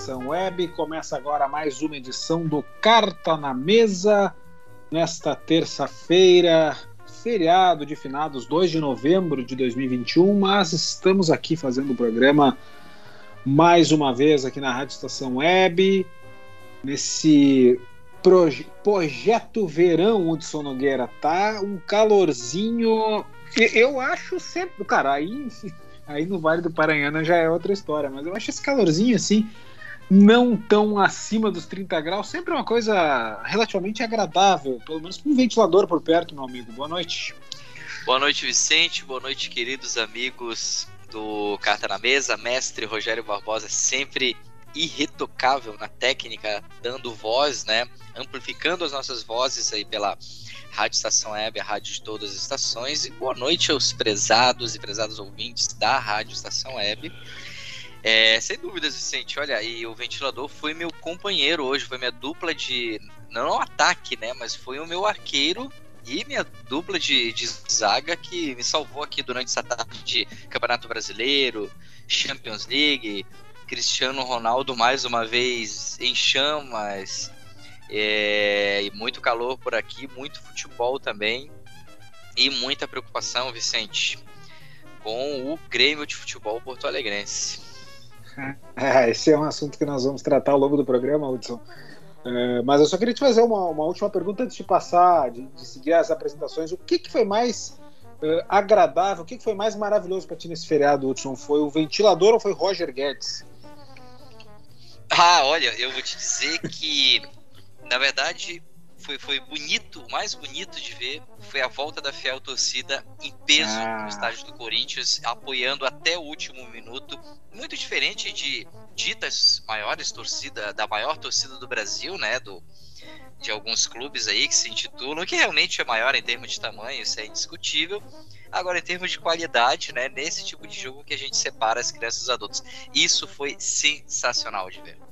Estação Web. Começa agora mais uma edição do Carta na Mesa, nesta terça-feira, feriado de finados 2 de novembro de 2021, mas estamos aqui fazendo o programa mais uma vez aqui na Rádio Estação Web, nesse proje projeto verão, Hudson Nogueira, tá um calorzinho. Eu acho sempre. Cara, aí, aí no Vale do Paranhana já é outra história, mas eu acho esse calorzinho assim não tão acima dos 30 graus, sempre é uma coisa relativamente agradável, pelo menos com um ventilador por perto, meu amigo. Boa noite. Boa noite, Vicente. Boa noite, queridos amigos do Carta na Mesa. Mestre Rogério Barbosa, sempre irretocável na técnica, dando voz, né? Amplificando as nossas vozes aí pela Rádio Estação Web, a rádio de todas as estações. E boa noite aos prezados e prezados ouvintes da Rádio Estação Web. É, sem dúvidas, Vicente. Olha, e o ventilador foi meu companheiro hoje, foi minha dupla de. Não ataque, né? Mas foi o meu arqueiro e minha dupla de, de zaga que me salvou aqui durante essa tarde de Campeonato Brasileiro, Champions League, Cristiano Ronaldo mais uma vez em chamas. É, e muito calor por aqui, muito futebol também. E muita preocupação, Vicente, com o Grêmio de Futebol Porto Alegrense. É, esse é um assunto que nós vamos tratar ao longo do programa, Hudson. É, mas eu só queria te fazer uma, uma última pergunta antes de passar, de, de seguir as apresentações. O que, que foi mais uh, agradável, o que, que foi mais maravilhoso para ti nesse feriado, Hudson? Foi o ventilador ou foi Roger Guedes? Ah, olha, eu vou te dizer que, na verdade, foi, foi bonito, o mais bonito de ver foi a volta da fiel torcida em peso ah. no estádio do Corinthians, apoiando até o último minuto. Muito diferente de ditas maiores torcida, da maior torcida do Brasil, né? Do, de alguns clubes aí que se intitulam, que realmente é maior em termos de tamanho, isso é indiscutível. Agora, em termos de qualidade, né? Nesse tipo de jogo que a gente separa as crianças dos adultos. Isso foi sensacional de ver.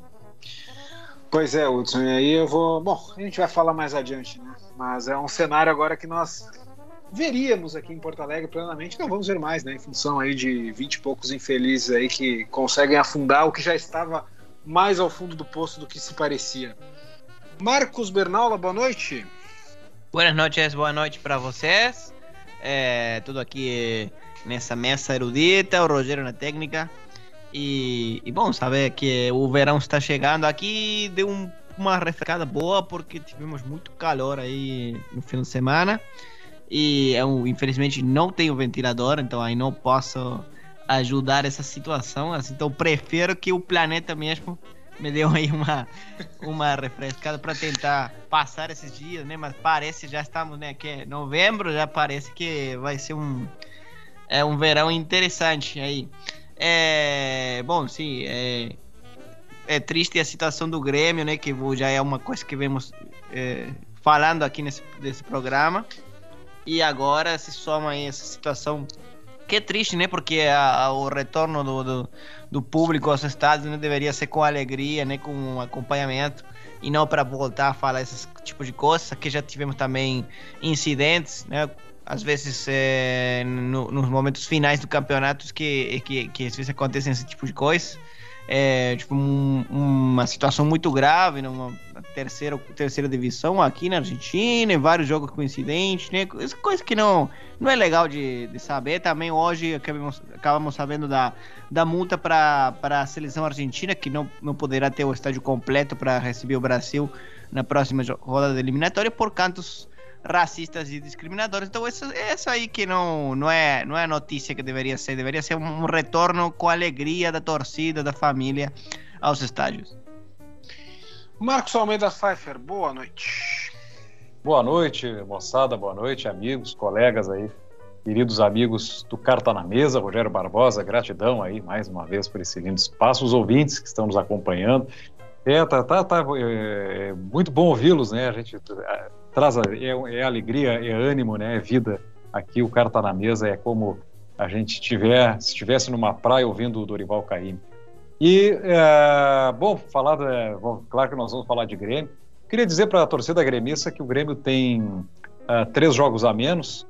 Pois é, Hudson, e aí eu vou. Bom, a gente vai falar mais adiante, né? Mas é um cenário agora que nós veríamos aqui em Porto Alegre plenamente, não vamos ver mais, né? Em função aí de vinte e poucos infelizes aí que conseguem afundar o que já estava mais ao fundo do poço do que se parecia. Marcos Bernaula, boa noite. Boas noites, boa noite para vocês. É, tudo aqui nessa mesa erudita, o Rogério na técnica. E, e, bom, saber que o verão está chegando aqui deu um, uma refrescada boa porque tivemos muito calor aí no fim de semana e eu infelizmente não tenho ventilador, então aí não posso ajudar essa situação, assim, então prefiro que o planeta mesmo me dê aí uma uma refrescada para tentar passar esses dias, né? Mas parece já estamos, né, que é novembro, já parece que vai ser um é um verão interessante aí. É, bom, sim, é, é triste a situação do Grêmio, né? Que já é uma coisa que vemos é, falando aqui nesse, nesse programa. E agora se soma aí essa situação que é triste, né? Porque a, a, o retorno do, do, do, público aos estádios né, deveria ser com alegria, né? Com acompanhamento e não para voltar a falar esses tipos de coisas. Que já tivemos também incidentes, né? Às vezes é, no, nos momentos finais do campeonato que, que, que às vezes acontecem esse tipo de coisa. É, tipo um, uma situação muito grave numa terceira terceira divisão aqui na Argentina, vários jogos coincidentes, né? Coisa que não não é legal de, de saber. Também hoje acabamos, acabamos sabendo da, da multa para a seleção argentina que não, não poderá ter o estádio completo para receber o Brasil na próxima rodada eliminatória por cantos racistas e discriminadores. Então, isso, isso aí que não, não, é, não é notícia que deveria ser. Deveria ser um retorno com alegria da torcida, da família aos estádios. Marcos Almeida Pfeiffer, boa noite. Boa noite, moçada, boa noite, amigos, colegas aí queridos amigos do Carta na Mesa, Rogério Barbosa, gratidão aí mais uma vez por esse lindo espaço, os ouvintes que estão nos acompanhando. É, tá, tá, tá é, é muito bom ouvi-los, né? A gente é, traz é, é, alegria, é ânimo, né? É vida. Aqui o Carta na Mesa é como a gente tiver, se estivesse numa praia ouvindo o Dorival Caymmi. E, é, bom, falar, bom, claro que nós vamos falar de Grêmio. Queria dizer para a torcida gremista que o Grêmio tem uh, três jogos a menos,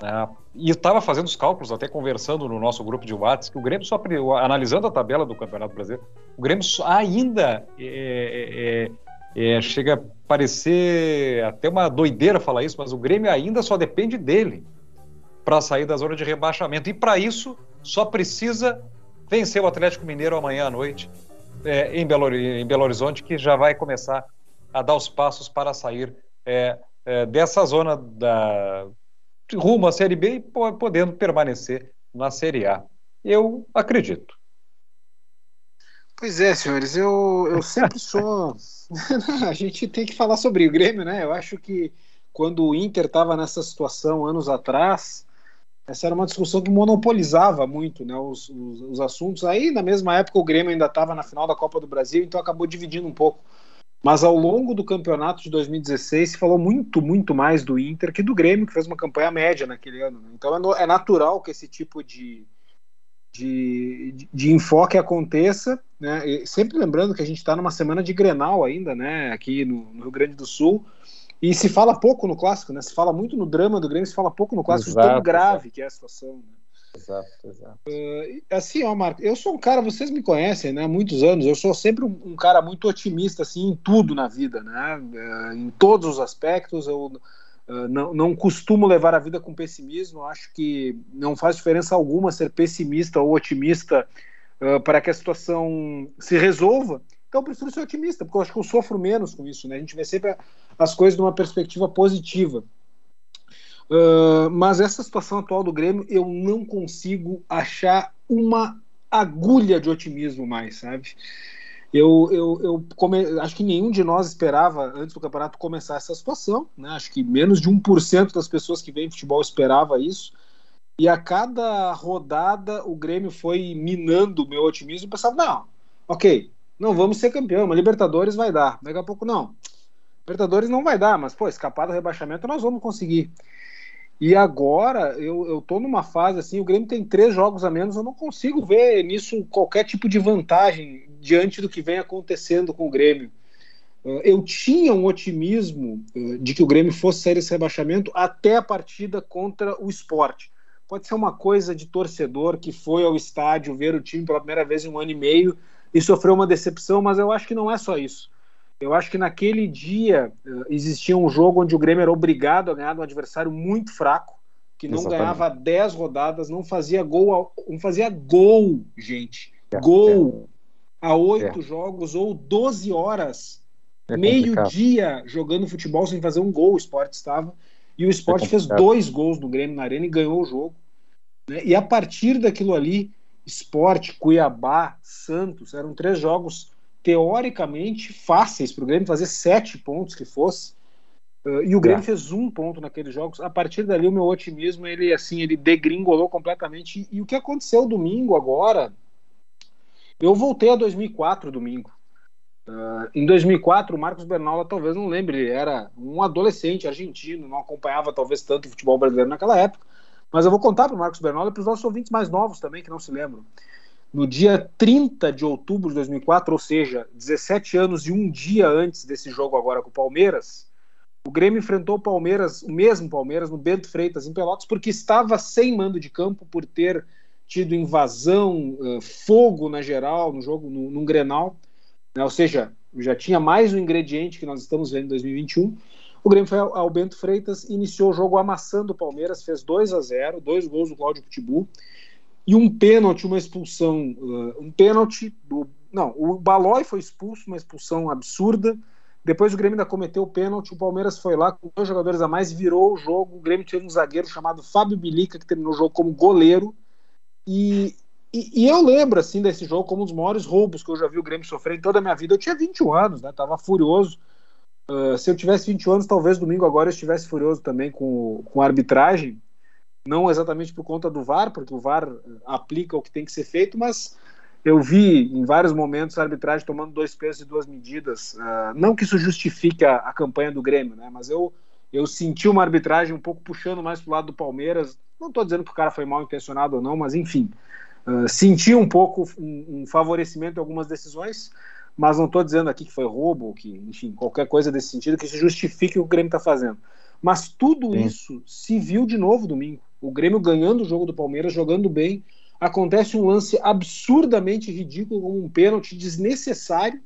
né? e estava fazendo os cálculos, até conversando no nosso grupo de WhatsApp, que o Grêmio só, analisando a tabela do Campeonato Brasileiro, o Grêmio ainda é, é, é, chega a parecer até uma doideira falar isso, mas o Grêmio ainda só depende dele para sair da zona de rebaixamento. E para isso, só precisa vencer o Atlético Mineiro amanhã à noite é, em, Belo, em, Belo, Horizonte, que já vai começar a dar os passos para sair é, é, dessa zona da, rumo à Série B e podendo permanecer na Série A. Eu acredito. Pois é, senhores, eu, eu sempre sou. a gente tem que falar sobre o Grêmio, né? Eu acho que quando o Inter estava nessa situação anos atrás, essa era uma discussão que monopolizava muito né, os, os, os assuntos. Aí, na mesma época, o Grêmio ainda estava na final da Copa do Brasil, então acabou dividindo um pouco mas ao longo do campeonato de 2016 se falou muito, muito mais do Inter que do Grêmio, que fez uma campanha média naquele ano. Né? Então é, é, natural que esse tipo de, de, de enfoque aconteça, né? E sempre lembrando que a gente está numa semana de Grenal ainda, né? Aqui no, no, Rio Grande do Sul. E se fala pouco no clássico, né? Se fala muito no drama do Grêmio, se fala pouco no clássico, exato, tão grave exato. que é a situação. Né? Exato, exato. Uh, assim, ó, Marco, eu sou um cara, vocês me conhecem, né, há muitos anos, eu sou sempre um, um cara muito otimista, assim, em tudo na vida, né, uh, em todos os aspectos, eu uh, não, não costumo levar a vida com pessimismo, acho que não faz diferença alguma ser pessimista ou otimista para que a situação se resolva, então eu prefiro ser otimista, porque eu acho que eu sofro menos com isso, né, a gente vê sempre as coisas de uma perspectiva positiva. Uh, mas essa situação atual do Grêmio, eu não consigo achar uma agulha de otimismo mais, sabe? Eu, eu, eu come... acho que nenhum de nós esperava, antes do campeonato, começar essa situação. Né? Acho que menos de 1% das pessoas que veem futebol esperava isso. E a cada rodada o Grêmio foi minando o meu otimismo e pensava, não, ok, não vamos ser campeão, mas Libertadores vai dar. Daqui a pouco, não. Libertadores não vai dar, mas, pô, escapar do rebaixamento nós vamos conseguir. E agora eu, eu tô numa fase assim, o Grêmio tem três jogos a menos, eu não consigo ver nisso qualquer tipo de vantagem diante do que vem acontecendo com o Grêmio. Uh, eu tinha um otimismo uh, de que o Grêmio fosse sair desse rebaixamento até a partida contra o esporte. Pode ser uma coisa de torcedor que foi ao estádio ver o time pela primeira vez em um ano e meio e sofreu uma decepção, mas eu acho que não é só isso. Eu acho que naquele dia uh, existia um jogo onde o Grêmio era obrigado a ganhar de um adversário muito fraco, que não Exatamente. ganhava 10 rodadas, não fazia gol, não fazia gol, gente. É, gol é. A oito é. jogos ou 12 horas, é meio-dia jogando futebol sem fazer um gol. O esporte estava. E o esporte é fez dois gols no Grêmio na Arena e ganhou o jogo. Né? E a partir daquilo ali, esporte, Cuiabá, Santos, eram três jogos teoricamente fáceis para o Grêmio fazer sete pontos que fosse. Uh, e o Grêmio é. fez um ponto naqueles jogos. A partir dali, o meu otimismo ele assim ele degringolou completamente. E, e o que aconteceu domingo agora? Eu voltei a 2004 domingo. Uh, em 2004, o Marcos Bernaula talvez não lembre, era um adolescente argentino, não acompanhava talvez tanto o futebol brasileiro naquela época. Mas eu vou contar para o Marcos Bernaula e para os nossos ouvintes mais novos também que não se lembram. No dia 30 de outubro de 2004, ou seja, 17 anos e um dia antes desse jogo agora com o Palmeiras, o Grêmio enfrentou o Palmeiras, o mesmo Palmeiras, no Bento Freitas, em Pelotas, porque estava sem mando de campo por ter tido invasão, uh, fogo na geral, no jogo, no, num Grenal. Né? Ou seja, já tinha mais um ingrediente que nós estamos vendo em 2021. O Grêmio foi ao, Bento Freitas, iniciou o jogo amassando o Palmeiras, fez 2 a 0 dois gols do Cláudio Pitbull e um pênalti, uma expulsão, uh, um pênalti do. Não, o Balói foi expulso, uma expulsão absurda. Depois o Grêmio ainda cometeu o pênalti, o Palmeiras foi lá com dois jogadores a mais, virou o jogo. O Grêmio teve um zagueiro chamado Fábio Bilica, que terminou o jogo como goleiro. E, e, e, eu lembro, assim, desse jogo como um dos maiores roubos que eu já vi o Grêmio sofrer em toda a minha vida. Eu tinha 21 anos, né? Tava furioso. Uh, se eu tivesse 21 anos, talvez domingo agora eu estivesse furioso também com, com a arbitragem. não exatamente por conta do VAR, porque o VAR aplica o que tem que ser feito, mas eu vi em vários momentos a arbitragem tomando dois pesos e duas medidas. Uh, não que isso justifique a, a, campanha do Grêmio, né? Mas eu, eu senti uma arbitragem um pouco puxando mais para o lado do Palmeiras. Não estou dizendo que o cara foi mal intencionado ou não, mas enfim. Uh, senti um pouco um, um favorecimento em algumas decisões, mas não estou dizendo aqui que foi roubo, que, enfim, qualquer coisa desse sentido que isso justifique o que o Grêmio está fazendo. Mas tudo Sim. isso se viu de novo domingo. O Grêmio ganhando o jogo do Palmeiras, jogando bem, acontece um lance absurdamente ridículo, como um pênalti desnecessário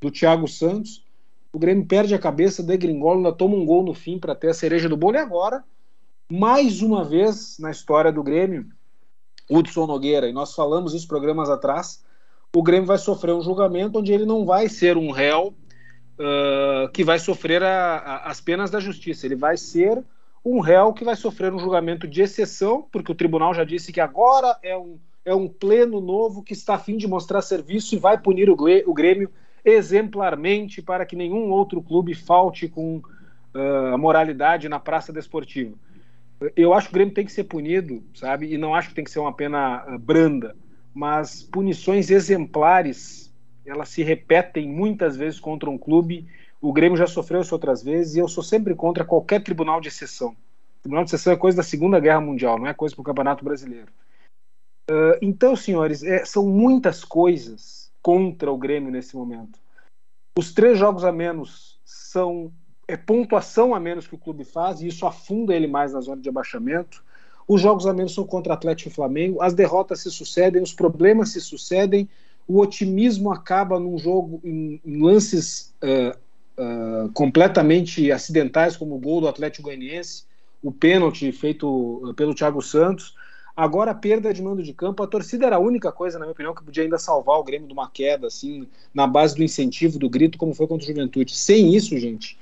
do Thiago Santos. O Grêmio perde a cabeça, degringola, ainda toma um gol no fim para ter a cereja do bolo. E agora, mais uma vez na história do Grêmio, Hudson Nogueira, e nós falamos isso programas atrás, o Grêmio vai sofrer um julgamento onde ele não vai ser um réu uh, que vai sofrer a, a, as penas da justiça. Ele vai ser um réu que vai sofrer um julgamento de exceção, porque o tribunal já disse que agora é um, é um pleno novo que está a fim de mostrar serviço e vai punir o, o Grêmio exemplarmente para que nenhum outro clube falte com uh, a moralidade na praça desportiva. Eu acho que o Grêmio tem que ser punido, sabe? E não acho que tem que ser uma pena uh, branda, mas punições exemplares elas se repetem muitas vezes contra um clube o Grêmio já sofreu isso outras vezes e eu sou sempre contra qualquer tribunal de exceção. Tribunal de exceção é coisa da Segunda Guerra Mundial, não é coisa para o Campeonato Brasileiro. Uh, então, senhores, é, são muitas coisas contra o Grêmio nesse momento. Os três jogos a menos são é pontuação a menos que o clube faz e isso afunda ele mais na zona de abaixamento. Os jogos a menos são contra Atlético e Flamengo, as derrotas se sucedem, os problemas se sucedem, o otimismo acaba num jogo em, em lances uh, uh, completamente acidentais, como o gol do Atlético Goianiense, o pênalti feito ah, pelo Thiago Santos. Agora a perda de mando de campo, a torcida era a única coisa, na minha opinião, que podia ainda salvar o Grêmio de uma queda, assim, na base do incentivo, do grito, como foi contra o Juventude. Sem isso, gente,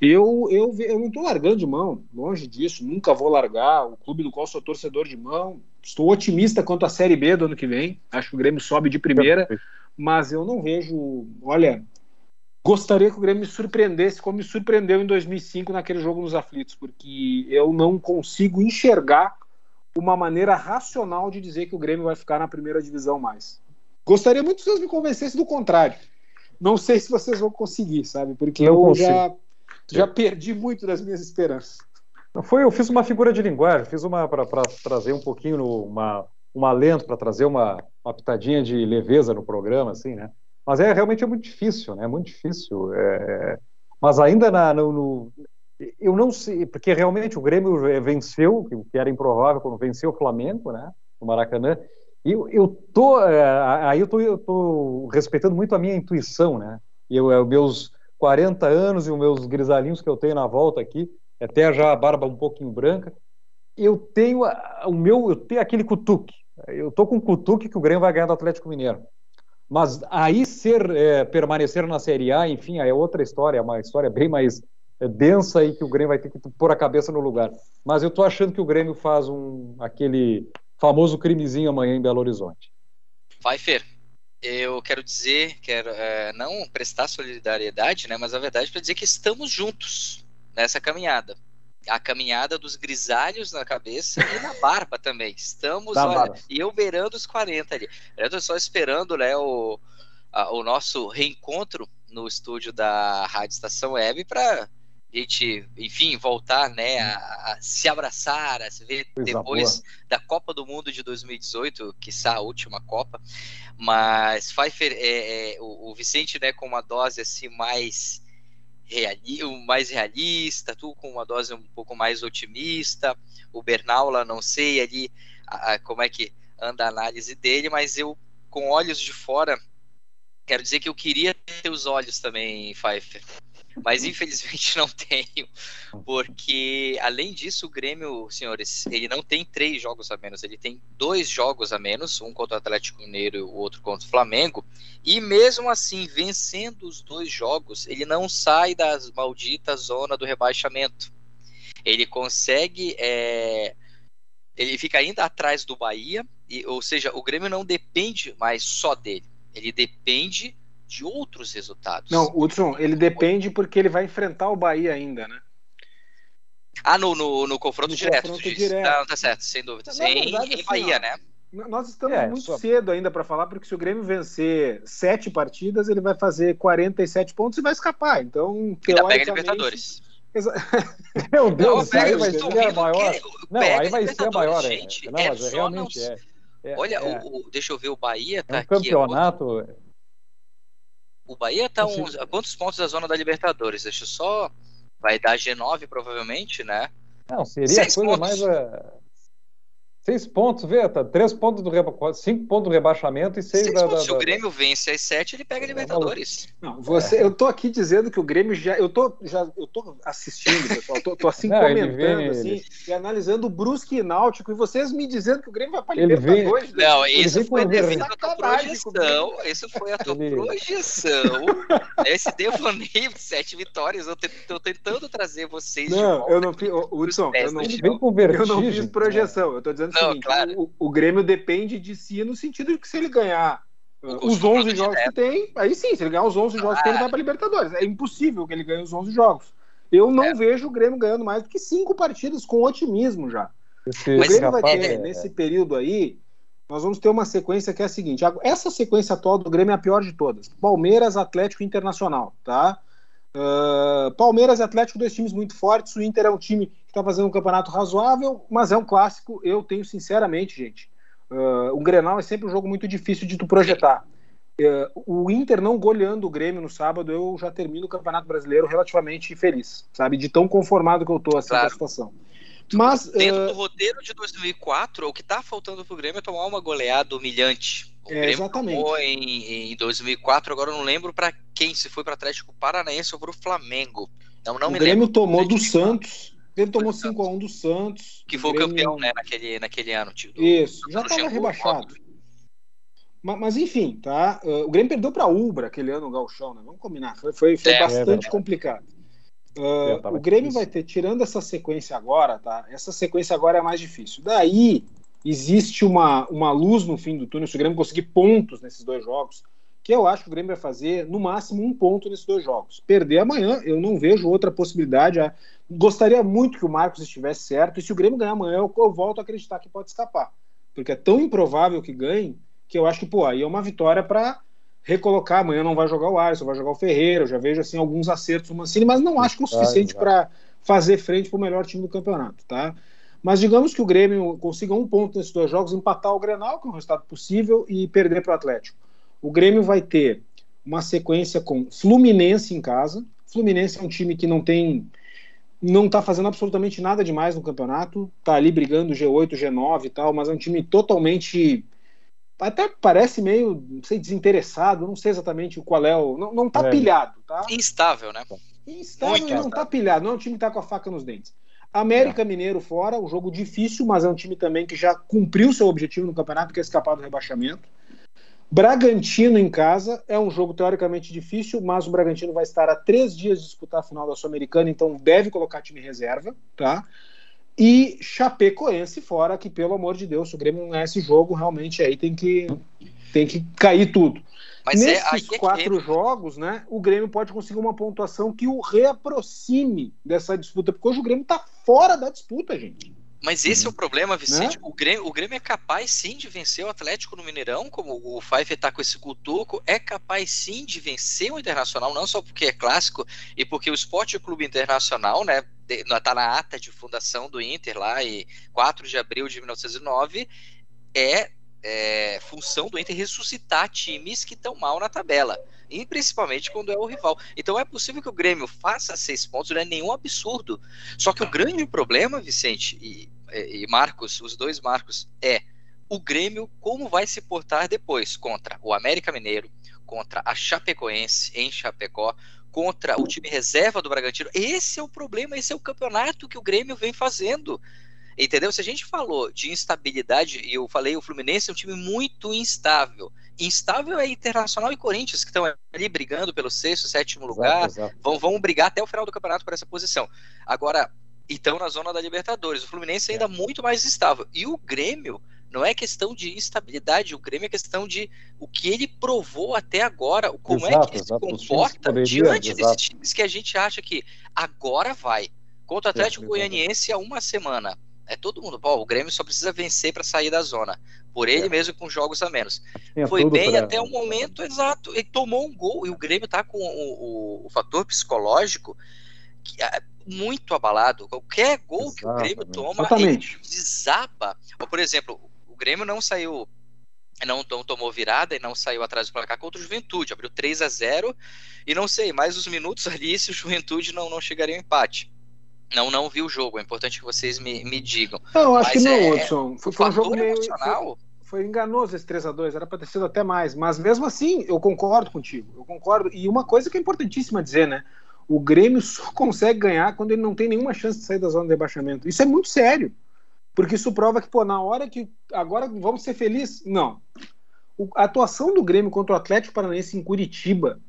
eu, eu, eu não estou largando de mão, longe disso, nunca vou largar. O clube do qual sou torcedor de mão. Estou otimista quanto à Série B do ano que vem. Acho que o Grêmio sobe de primeira, mas eu não vejo. Olha, Gostaria que o Grêmio me surpreendesse como me surpreendeu em 2005 naquele jogo nos aflitos, porque eu não consigo enxergar uma maneira racional de dizer que o Grêmio vai ficar na primeira divisão mais. Gostaria muito que vocês me convencessem do contrário. Não sei se vocês vão conseguir, sabe? Porque eu já, já perdi muito das minhas esperanças. Foi, eu fiz uma figura de linguagem, fiz uma para trazer um pouquinho uma, um alento, para trazer uma, uma pitadinha de leveza no programa, assim, né? Mas é realmente é muito difícil, né? É muito difícil. É... Mas ainda na, no, no, eu não sei, porque realmente o Grêmio venceu, o que era improvável quando venceu o Flamengo, né? No Maracanã. E eu, eu tô, é, aí eu tô, eu tô respeitando muito a minha intuição, né? Eu, eu, meus 40 anos e os meus grisalhinhos que eu tenho na volta aqui, até já a barba um pouquinho branca, eu tenho o meu, eu tenho aquele cutuque. Eu tô com um cutuque que o Grêmio vai ganhar do Atlético Mineiro. Mas aí ser é, permanecer na Série A, enfim, é outra história, é uma história bem mais é, densa e que o Grêmio vai ter que pôr a cabeça no lugar. Mas eu estou achando que o Grêmio faz um aquele famoso crimezinho amanhã em Belo Horizonte. Pfeiffer, eu quero dizer, quero é, não prestar solidariedade, né, mas a verdade para dizer que estamos juntos nessa caminhada a caminhada dos grisalhos na cabeça e na barba também. Estamos, tá olha, e eu beirando os 40 ali. Eu estou só esperando né, o, a, o nosso reencontro no estúdio da Rádio Estação Web para a gente, enfim, voltar né, a, a, se abraçar, a se ver Coisa depois boa. da Copa do Mundo de 2018, que a última Copa. Mas Pfeiffer, é, é, o, o Vicente né, com uma dose assim mais reali mais realista, tu com uma dose um pouco mais otimista, o Bernal lá não sei ali a, a, como é que anda a análise dele, mas eu com olhos de fora quero dizer que eu queria ter os olhos também, Pfeiffer mas infelizmente não tenho, porque além disso o Grêmio, senhores, ele não tem três jogos a menos, ele tem dois jogos a menos, um contra o Atlético Mineiro e o outro contra o Flamengo, e mesmo assim, vencendo os dois jogos, ele não sai da maldita zona do rebaixamento. Ele consegue, é... ele fica ainda atrás do Bahia, e, ou seja, o Grêmio não depende mais só dele, ele depende de outros resultados. Não, Hudson, ele depende porque ele vai enfrentar o Bahia ainda, né? Ah, no, no, no confronto No direto. confronto tu diz. direto. Não, tá certo, sem dúvida. Na Em, verdade, em assim, Bahia, ó, né? Nós estamos É, muito só- cedo ainda para falar, porque se o Grêmio vencer sete partidas, ele vai fazer 47 pontos e vai escapar. Então, Ainda pega. Libertadores. Exa- Meu Não, Deus, velho, aí vai ser a maior. que- Não, aí vai ser a maior. é. gente. Não, É mas é realmente não- é. É- Olha, é, o, o- deixa eu ver, o Bahia é tá um aqui. ó. campeonato. O Bahia tá Assim- uns, a quantos pontos da zona da Libertadores? Deixa eu só. Vai dar G9, provavelmente, né? Não, seria Seis a coisa pontos. mais. é, Seis pontos, vê, tá? Três pontos do reba... cinco pontos do rebaixamento e seis Seis da, pontos. da- Se o da- Grêmio vence as sete, ele pega a É, Libertadores. Não, você, eu tô aqui dizendo que o Grêmio já. Eu tô, já, eu tô assistindo, pessoal. Tô, tô assim Não, comentando vem, assim, ele- e analisando o Brusque e Náutico, e vocês me dizendo que o Grêmio vai para Ele vem- Libertadores. né? Não, Ele isso vem foi devido à tua projeção. Isso foi a tua Ele- projeção. Esse devaneio de sete vitórias. Eu tô tentando trazer vocês de Não, eu não fiz. Hudson, eu não, vem eu não fiz né? projeção. Eu tô dizendo Não, seguinte: claro. o, o Grêmio depende de si no sentido de que se ele ganhar O os confronto 11 jogos que tem, aí sim, se ele ganhar os 11 jogos que tem, ele vai para Libertadores. É impossível que ele ganhe os 11 jogos. Eu não É. vejo o Grêmio ganhando mais do que cinco partidas com otimismo já. Esse, O Grêmio vai ter, é- nesse período aí, nós vamos ter uma sequência que é a seguinte: essa sequência atual do Grêmio é a pior de todas. Palmeiras, Atlético e Internacional, tá? Ah, Palmeiras e Atlético, dois times muito fortes. O Inter é um time que está fazendo um campeonato razoável, mas é um clássico. Eu tenho, sinceramente, gente. ah, o Grenal é sempre um jogo muito difícil de tu projetar. Ah, o Inter não goleando o Grêmio no sábado, eu já termino o Campeonato Brasileiro relativamente feliz, sabe? De tão conformado que eu tô assim com a Claro. situação. Mas Dentro do roteiro de 2004, o que tá faltando pro Grêmio é tomar uma goleada humilhante. O É, Grêmio exatamente. tomou em, em 2004, agora eu não lembro pra quem, se foi pro Atlético Paranaense ou pro Flamengo. Não, não o me Grêmio lembro. tomou do 2004, Santos. Ele tomou Foi do 5x1 do Santos. Que foi o Grêmio- campeão, né, naquele, naquele ano. Tio, Isso, já estava rebaixado. óbvio. Ma- Mas, enfim, tá? Uh, o Grêmio perdeu para Ubra aquele ano no Gauchão, né? Vamos combinar. Foi, foi, foi É, é bastante verdade. complicado. Uh, É, o Grêmio difícil. vai ter, tirando essa sequência agora, tá? Essa sequência agora é mais difícil. Daí existe uma, uma luz no fim do túnel se o Grêmio conseguir pontos nesses dois jogos, que eu acho que o Grêmio vai fazer no máximo um ponto nesses dois jogos. Perder amanhã, eu não vejo outra possibilidade. Ah, Gostaria muito que o Marcos estivesse certo, e se o Grêmio ganhar amanhã, eu, eu volto a acreditar que pode escapar. Porque é tão improvável que ganhe que eu acho que, pô, aí é uma vitória para recolocar. Amanhã não vai jogar o Alisson, vai jogar o Ferreira. Eu já vejo assim alguns acertos no Mancini, mas não acho que é o suficiente exato. para fazer frente para o melhor time do campeonato, tá? Mas digamos que o Grêmio consiga um ponto nesses dois jogos, empatar o Grenal, que é um resultado possível, e perder para o Atlético. O Grêmio vai ter uma sequência com Fluminense em casa. Fluminense é um time que não tem. Não está fazendo absolutamente nada demais no campeonato. Tá ali brigando G8, G9 e tal, mas é um time totalmente. Até parece meio, não sei, desinteressado, não sei exatamente qual é o. Não, não tá É. pilhado, tá? Instável, né? Instável Muito não instável. tá pilhado, não é um time que tá com a faca nos dentes. América Mineiro fora, um jogo difícil, mas é um time também que já cumpriu seu objetivo no campeonato, que é escapar do rebaixamento. Bragantino em casa é um jogo teoricamente difícil, mas o Bragantino vai estar a três dias de disputar a final da Sul-Americana, então deve colocar time reserva, tá? E Chapecoense fora, que pelo amor de Deus, se o Grêmio não ganhar esse jogo, realmente aí tem que, tem que cair tudo. Mas é Nesses é que quatro entra. jogos, né, o Grêmio pode conseguir uma pontuação que o reaproxime dessa disputa, porque hoje o Grêmio tá fora da disputa, gente. Mas esse Uhum. é o problema, Vicente. Né? O, Grêmio, o Grêmio é capaz sim de vencer o Atlético no Mineirão, como o Pfeiffer tá com esse cutuco, é capaz sim de vencer o Internacional, não só porque é clássico, e porque o Esporte Clube Internacional, né, de- tá na ata de fundação do Inter lá, e 4 de abril de 1909, é, é função do Inter ressuscitar times que estão mal na tabela, e principalmente quando é o rival. Então é possível que o Grêmio faça seis pontos, não é nenhum absurdo. Só que o grande problema, Vicente e, e Marcos, os dois Marcos, é o Grêmio como vai se portar depois contra o América Mineiro, contra a Chapecoense em Chapecó, contra o time reserva do Bragantino. Esse é o problema, esse é o campeonato que o Grêmio vem fazendo. Entendeu? Se a gente falou de instabilidade, e eu falei, o Fluminense é um time muito instável. Instável é Internacional e Corinthians, que estão ali brigando pelo sexto, sétimo lugar, Exato, exato. vão, vão brigar até o final do campeonato por essa posição. Agora, então na zona da Libertadores, o Fluminense ainda É. muito mais estável. E o Grêmio não é questão de instabilidade, o Grêmio é questão de o que ele provou até agora, como é Exato, que ele exato. se comporta poderiam, diante exato. desses times que a gente acha que agora vai. Contra o Atlético É, Goianiense há uma semana. É todo mundo, pô, o Grêmio só precisa vencer para sair da zona. Por ele É. mesmo com jogos a menos. Tinha Foi bem pra- até o momento exato. Ele tomou um gol e o Grêmio tá com o, o- o fator psicológico que é muito abalado. Qualquer gol que o Grêmio Exatamente. toma, Exatamente. ele desaba. Ou, por exemplo, o Grêmio não saiu, não, não tomou virada e não saiu atrás do placar contra o Juventude. Abriu 3 a 0 e não sei, mais os minutos ali se o Juventude não, não chegaria ao empate. Não, não vi o jogo. É importante que vocês me, me digam. Não, acho Mas que não, é- Hudson. Foi, foi um jogo meio. emocional. Foi, foi enganoso esse 3x2, era pra ter sido até mais. Mas mesmo assim, eu concordo contigo. Eu concordo. E uma coisa que é importantíssima dizer, né? O Grêmio só consegue ganhar quando ele não tem nenhuma chance de sair da zona de rebaixamento. Isso é muito sério. Porque isso prova que, pô, na hora que. Agora vamos ser felizes? Não. O- a atuação do Grêmio contra o Atlético Paranaense em Curitiba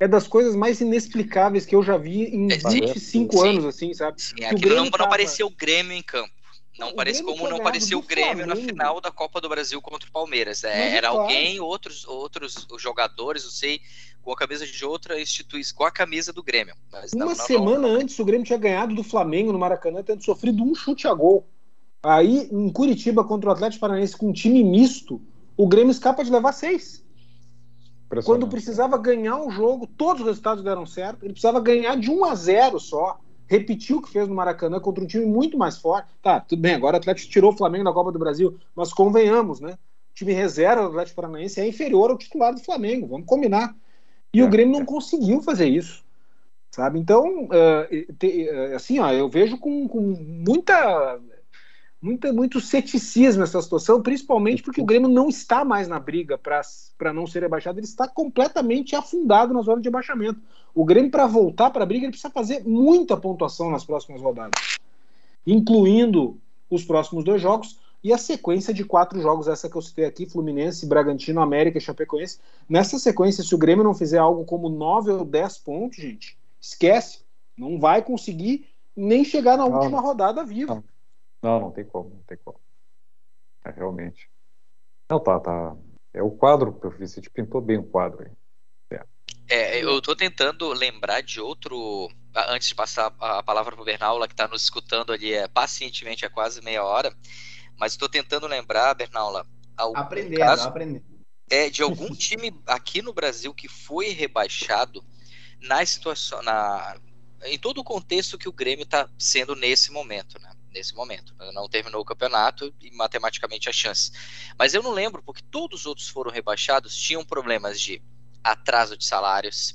é das coisas mais inexplicáveis que eu já vi em É, 25 sim. anos, assim, sabe? Sim, o aquilo Grêmio não, não tava- apareceu o Grêmio em campo. Não parece como não apareceu o Grêmio na final da Copa do Brasil contra o Palmeiras. É, é era claro. alguém, outros, outros jogadores, não sei, com a camisa de outra instituição, com a camisa do Grêmio. Não, Uma não, não- semana antes, o Grêmio tinha ganhado do Flamengo no Maracanã, tendo sofrido um chute a gol. Aí, em Curitiba, contra o Atlético Paranaense, com um time misto, o Grêmio escapa de levar seis. Quando precisava ganhar um jogo, todos os resultados deram certo. Ele precisava ganhar de 1 a 0 só. Repetiu o que fez no Maracanã contra um time muito mais forte. Tá, tudo bem, agora o Atlético tirou o Flamengo da Copa do Brasil, mas convenhamos, né? O time reserva do Atlético Paranaense é inferior ao titular do Flamengo, vamos combinar. E É, o Grêmio não é. conseguiu fazer isso. Sabe? Então, eh, eh, assim, ó, eu vejo com, com muita, muita, muito ceticismo essa situação, principalmente porque o Grêmio não está mais na briga para não ser rebaixado, ele está completamente afundado na zona de rebaixamento. O Grêmio, para voltar para a briga, ele precisa fazer muita pontuação nas próximas rodadas, incluindo os próximos dois jogos e a sequência de quatro jogos, essa que eu citei aqui, Fluminense, Bragantino, América e Chapecoense. Nessa sequência, se o Grêmio não fizer algo como 9 ou 10 pontos, gente, esquece. Não vai conseguir nem chegar na Não. última rodada vivo. Não. Não, não tem como, não tem como. É, realmente. Não, tá, tá. É o quadro, o Vicente pintou bem o quadro aí. É, eu tô tentando lembrar de outro. Antes de passar a palavra pro Bernaula, que tá nos escutando ali é, pacientemente há quase meia hora. Mas estou tentando lembrar, Bernaula, Aprendendo, caso aprendendo. é, de algum time aqui no Brasil que foi rebaixado na situação, na, em todo o contexto que o Grêmio está sendo nesse momento, né? Nesse momento. Não terminou o campeonato e matematicamente a chance. Mas eu não lembro, porque todos os outros foram rebaixados, tinham problemas de atraso de salários,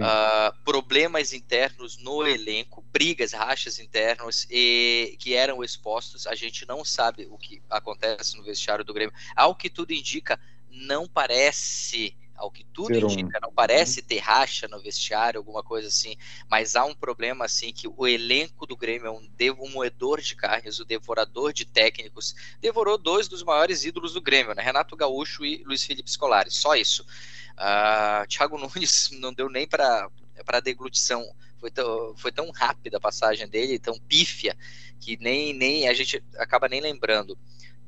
ah, problemas internos no elenco, brigas, rachas internos e que eram expostos. A gente não sabe o que acontece no vestiário do Grêmio. Ao que tudo indica, não parece, ao que tudo um- indica, não parece ter racha no vestiário, alguma coisa assim, mas há um problema assim que o elenco do Grêmio é um, devo- um moedor de carnes, o devorador de técnicos, devorou dois dos maiores ídolos do Grêmio, né? Renato Gaúcho e Luiz Felipe Scolari, só isso. Ah, Thiago Nunes não deu nem para para deglutição. Foi tão, foi tão rápida a passagem dele, tão pífia, que nem, nem a gente acaba nem lembrando.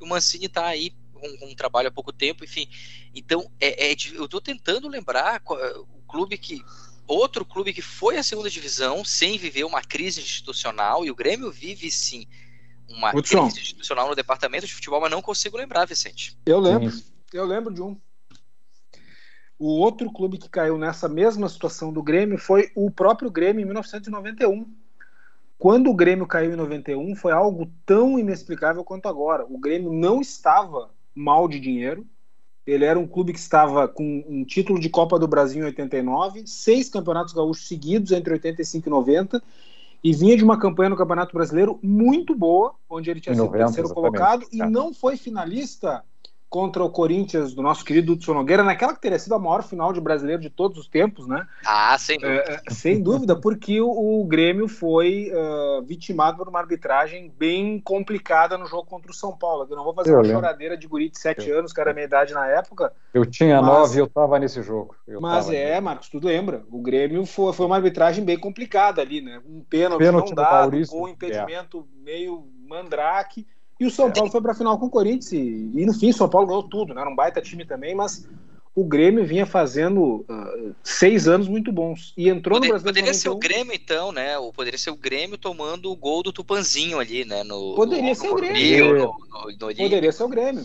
O Mancini tá aí um, um, trabalho há pouco tempo, enfim. Então, é, é, eu tô tentando lembrar o clube que. Outro clube que foi à segunda divisão sem viver uma crise institucional, e o Grêmio vive sim uma Hudson. crise institucional no departamento de futebol, mas não consigo lembrar, Vicente. Eu lembro, Sim. eu lembro de um. O outro clube que caiu nessa mesma situação do Grêmio foi o próprio Grêmio em 1991. Quando o Grêmio caiu em 91, foi algo tão inexplicável quanto agora. O Grêmio não estava mal de dinheiro. Ele era um clube que estava com um título de Copa do Brasil em 89, seis campeonatos gaúchos seguidos entre 85 e 90, e vinha de uma campanha no Campeonato Brasileiro muito boa, onde ele tinha Em sido 90, terceiro colocado e É. não foi finalista contra o Corinthians do nosso querido Hudson Nogueira, naquela que teria sido a maior final de brasileiro de todos os tempos, né? Ah, sem dúvida. É, é, sem dúvida, porque o, o Grêmio foi ah, vitimado por uma arbitragem bem complicada no jogo contra o São Paulo. Eu não vou fazer Eu uma lembro. choradeira de guri de 7 anos, que era a minha idade na época, Eu tinha Mas- nove e eu tava nesse jogo. Eu mas tava é, nele. Marcos, tu lembra? O Grêmio foi, foi uma arbitragem bem complicada ali, né? Um pênalti, Pênalti não do dado, um impedimento meio mandrake. E o São É. Paulo foi pra final com o Corinthians. E, e no fim, o São Paulo ganhou tudo, né? Era um baita time também, mas o Grêmio vinha fazendo uh, seis anos muito bons. E entrou Poder, no Brasileiro Poderia 91. ser o Grêmio, então, né? Ou poderia ser o Grêmio tomando o gol do Tupanzinho ali, né? No, Poderia no, ser no o Grêmio. Rio, no, no, no Olímpico. Poderia ser o Grêmio.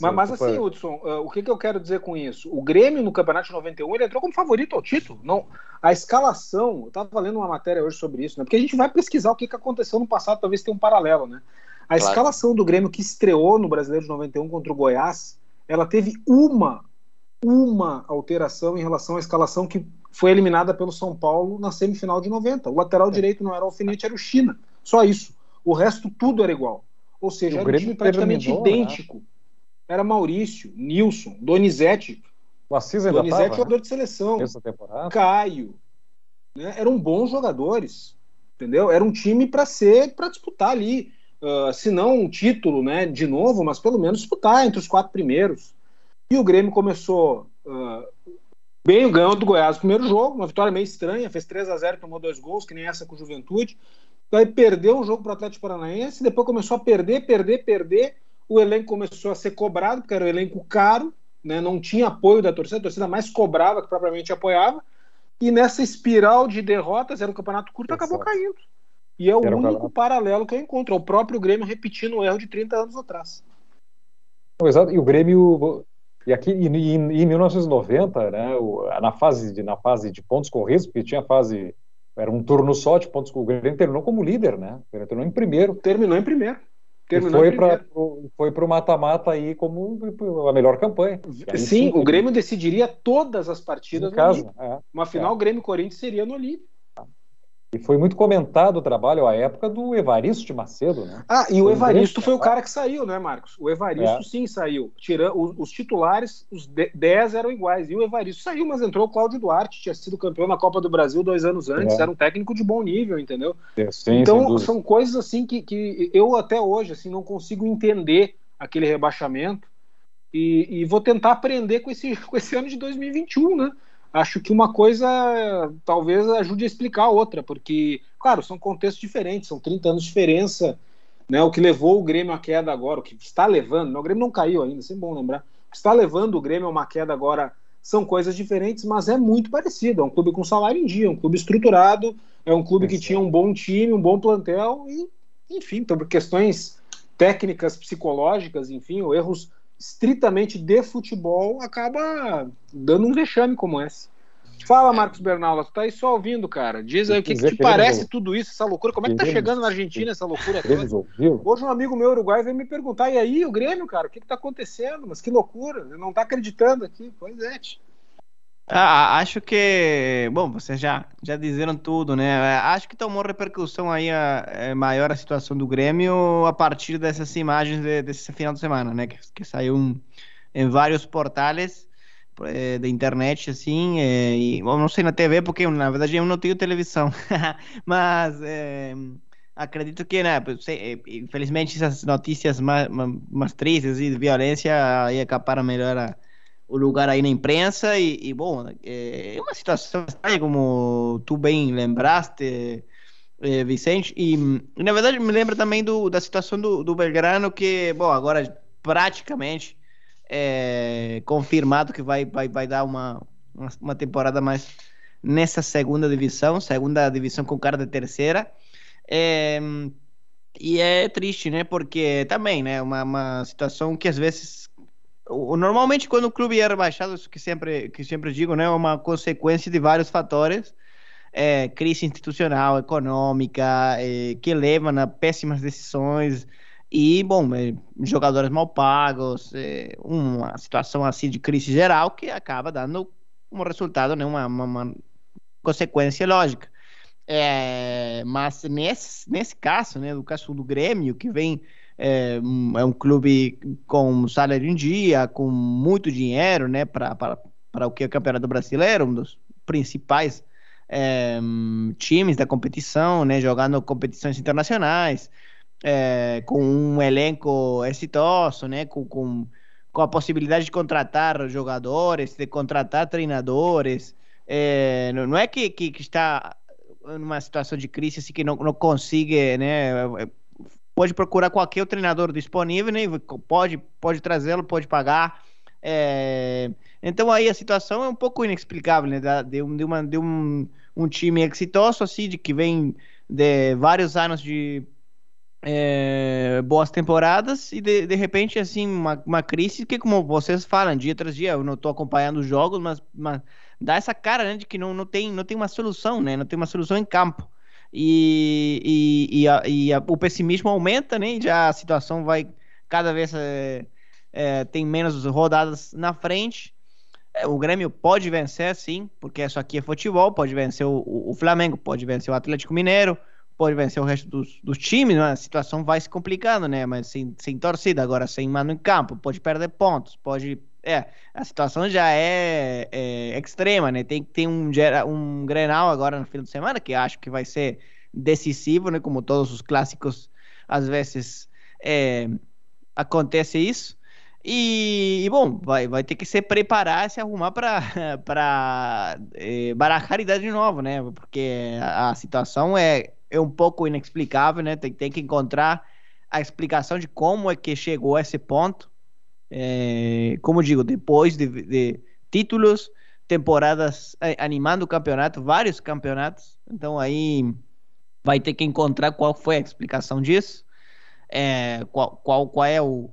Mas, mas assim, Hudson, uh, o que, que eu quero dizer com isso? O Grêmio no Campeonato de 91 ele entrou como favorito ao título. Não, a escalação, eu estava lendo uma matéria hoje sobre isso, né? Porque a gente vai pesquisar o que, que aconteceu no passado, talvez tenha um paralelo, né? A Claro. escalação do Grêmio que estreou no Brasileiro de 91 contra o Goiás, ela teve uma, uma alteração em relação à escalação que foi eliminada pelo São Paulo na semifinal de 90. O lateral direito não era o Alfinete, era o China. Só isso. O resto tudo era igual. Ou seja, O era um time praticamente terminou, né? idêntico. Era Maurício, Nilson, Donizete. O Assis ainda Donizete, estava jogador de seleção. Caio. Né? Eram bons jogadores. Entendeu? Era um time para ser, para disputar ali. Ah, se não um título, né, de novo, mas pelo menos disputar entre os quatro primeiros. E o Grêmio começou ah, bem, ganhou do Goiás o primeiro jogo, uma vitória meio estranha, fez 3 a 0 tomou dois gols, que nem essa com o Juventude. Daí perdeu um jogo para o Atlético Paranaense, depois começou a perder, perder, perder. O elenco começou a ser cobrado, porque era um elenco caro, né, não tinha apoio da torcida, a torcida mais cobrava que propriamente apoiava. E nessa espiral de derrotas, era um campeonato curto, acabou caindo. E é o único paralelo que eu encontro, é o próprio Grêmio repetindo o erro de 30 anos atrás. Exato. E o Grêmio e aqui e, e- em 1990, né, o- na fase de na fase de pontos corridos, porque tinha fase era um turno só de pontos corridos, o Grêmio terminou como líder, né? O Grêmio terminou em primeiro. Terminou em primeiro. E Terminou para foi para o mata-mata aí como a melhor campanha. E aí Sim, o Grêmio decidiria todas as partidas no casa, é. Uma final Grêmio-Corinthians seria no Olímpico. E foi muito comentado o trabalho à época do Evaristo de Macedo, né? Ah, e o Foi Evaristo foi o cara que saiu, né, Marcos? O Evaristo É. sim saiu. Tirando os, os titulares, os 10 eram iguais. E o Evaristo saiu, mas entrou o Cláudio Duarte, tinha sido campeão na Copa do Brasil dois anos antes, É. era um técnico de bom nível, entendeu? Sim, sem então são coisas assim que, que eu até hoje assim não consigo entender aquele rebaixamento e, e vou tentar aprender com esse, com esse ano de 2021, né? Acho que uma coisa talvez ajude a explicar a outra, porque, claro, são contextos diferentes, são 30 anos de diferença, né? O que levou o Grêmio à queda agora, o que está levando, né? o Grêmio não caiu ainda, sempre bom lembrar. O que está levando o Grêmio a uma queda agora são coisas diferentes, mas é muito parecido. É um clube com salário em dia, um clube estruturado, é um clube que Exato. tinha um bom time, um bom plantel, e, enfim, por questões técnicas, psicológicas, enfim, ou erros estritamente de futebol, acaba dando um vexame como esse. Fala, Marcos Bernaula, tu tá aí só ouvindo, cara. Diz aí o que, que te parece tudo isso, essa loucura. Como é que tá chegando na Argentina essa loucura toda? Hoje um amigo meu uruguai veio me perguntar, e aí, o Grêmio, cara, o que que tá acontecendo? Mas que loucura, ele não tá acreditando aqui. Pois é, tio. Ah, acho que, bom, vocês já, já disseram tudo, né? Acho que tomou repercussão aí a, é, maior a situação do Grêmio a partir dessas imagens de- desse final de semana, né? Que, que saiu um- em vários portais eh, da internet, assim, eh, e bom, não sei na TV, porque na verdade eu não tenho televisão, mas eh, acredito que, né, eh, infelizmente essas notícias mais, mais tristes e de violência aí acaparam melhor a o lugar aí na imprensa e, e, bom, é uma situação estranha, como tu bem lembraste, eh, Vicente, e, na verdade me lembra também do, da situação do, do Belgrano, que, bom, agora praticamente é confirmado que vai, vai, vai dar uma, uma, temporada mais nessa segunda divisão, segunda divisão com cara de terceira, é, e é triste, né, porque também, né, uma, uma situação que às vezes Normalmente, quando o clube é rebaixado, isso que sempre, que sempre digo, né, é uma consequência de vários fatores, é, crise institucional, econômica, é, que levam a péssimas decisões e, bom, é, jogadores mal pagos, é, uma situação assim de crise geral que acaba dando um resultado, né, uma, uma, uma consequência lógica. É, mas nesse, nesse caso, né, do caso do Grêmio, que vem é é um clube com salário em dia, com muito dinheiro, né, para o que é o Campeonato Brasileiro, um dos principais é, times da competição, né, jogando competições internacionais, é, com um elenco exitoso, né, com, com, com a possibilidade de contratar jogadores, de contratar treinadores. É, não, não é que, que, que está numa situação de crise assim, que não, não consiga, né, pode procurar qualquer treinador disponível, né? Pode, pode trazê-lo, pode pagar É, então aí a situação é um pouco inexplicável, né? De, um, de, uma, de um, um time exitoso, assim, de que vem de vários anos de é, boas temporadas e de, de repente, assim, uma, uma crise que, como vocês falam, dia tras dia, eu não estou acompanhando os jogos, mas, mas dá essa cara né, de que não, não, tem, não tem uma solução, né? Não tem uma solução em campo. E, e, e, a, e a, o pessimismo aumenta, né? Já a situação vai cada vez é, é, tem menos rodadas na frente. É, o Grêmio pode vencer, sim, porque isso aqui é futebol. Pode vencer o, o, Flamengo, pode vencer o Atlético Mineiro, pode vencer o resto dos, dos times, a situação vai se complicando, né? Mas sem, sem torcida, agora sem mano em campo, pode perder pontos, pode. É, a situação já é, é extrema, né? Tem que ter um, um Grenal agora no fim de semana, que acho que vai ser decisivo, né? Como todos os clássicos, às vezes é, acontece isso. E, e, bom, vai, vai ter que se preparar, se arrumar para é, barajar idade de novo, né? Porque a, a situação é é um pouco inexplicável, né? Tem, tem que encontrar a explicação de como é que chegou a esse ponto. É, como digo, depois de, de, títulos, temporadas é, animando o campeonato, vários campeonatos. Então aí vai ter que encontrar qual foi a explicação disso, é, qual, qual, qual é o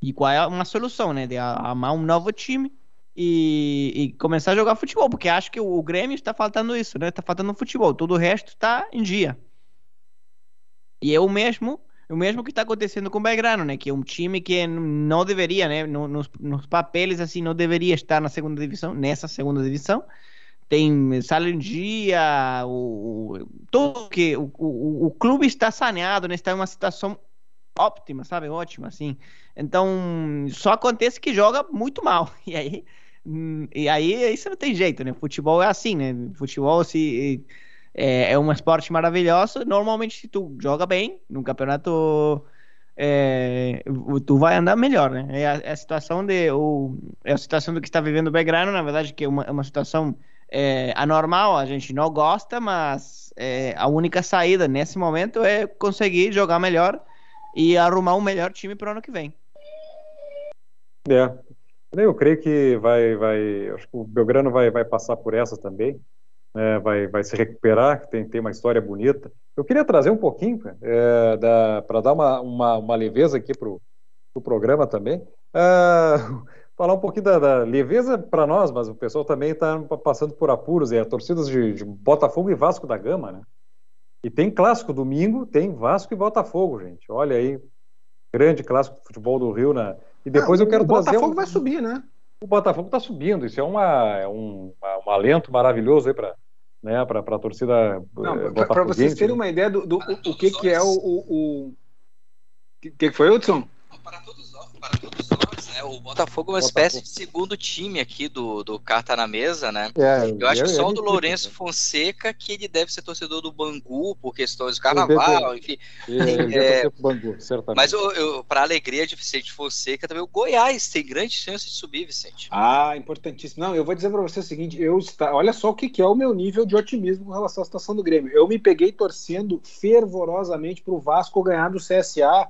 e qual é uma solução, né? De amar um novo time e, e, começar a jogar futebol, porque acho que o, Grêmio está faltando isso, né? Está faltando futebol, todo o resto está em dia. E é o mesmo, o mesmo que está acontecendo com o Belgrano, né? Que é um time que não deveria, né? Nos, nos assim não deveria estar na segunda divisão, nessa segunda divisão. Tem em dia, o, o que o, o, o clube está saneado, né? Está em uma situação óptima, sabe? Ótima, assim. Então, só acontece que joga muito mal. E aí, e aí isso não tem jeito, né? Futebol é assim, né? Futebol se é, é um esporte maravilhoso. Normalmente, se tu joga bem no campeonato, é, tu vai andar melhor, né? É a, é a, situação de o, é a situação do que está vivendo o Belgrano, na verdade, que é uma, é uma situação é, anormal. A gente não gosta, mas é, a única saída nesse momento é conseguir jogar melhor e arrumar um melhor time para o ano que vem. É, eu creio que vai, vai, acho que o Belgrano vai, vai passar por essa também né, vai, vai se recuperar, tem, tem uma história bonita. Eu queria trazer um pouquinho é, para dar uma, uma, uma, leveza aqui para o pro programa também. Uh, falar um pouquinho da, da leveza para nós, mas o pessoal também está passando por apuros, é torcidas de, de, Botafogo e Vasco da Gama, né? E tem clássico domingo, tem Vasco e Botafogo, gente. Olha aí, grande clássico de futebol do Rio, né? E depois ah, eu quero o trazer. O Botafogo um... vai subir, né? O Botafogo está subindo, isso é, uma, é um, um alento maravilhoso aí para né, para a torcida. Eh, para vocês terem uma ideia do, do o, o que, que é o. O, o... que, que foi, Hudson? Para todos nós, para todos nós, né? O Botafogo é uma Botafogo. espécie de segundo time aqui do, do Carta na Mesa, né? É, eu acho que só o do Lourenço Fonseca que ele deve ser torcedor do Bangu por questões do carnaval, enfim. É, Bangu, mas para alegria de Vicente Fonseca também o Goiás tem grande chance de subir, Vicente. Ah, importantíssimo. Não, eu vou dizer para você o seguinte, eu está, olha só o que, que é o meu nível de otimismo com relação à situação do Grêmio. Eu me peguei torcendo fervorosamente para o Vasco ganhar do CSA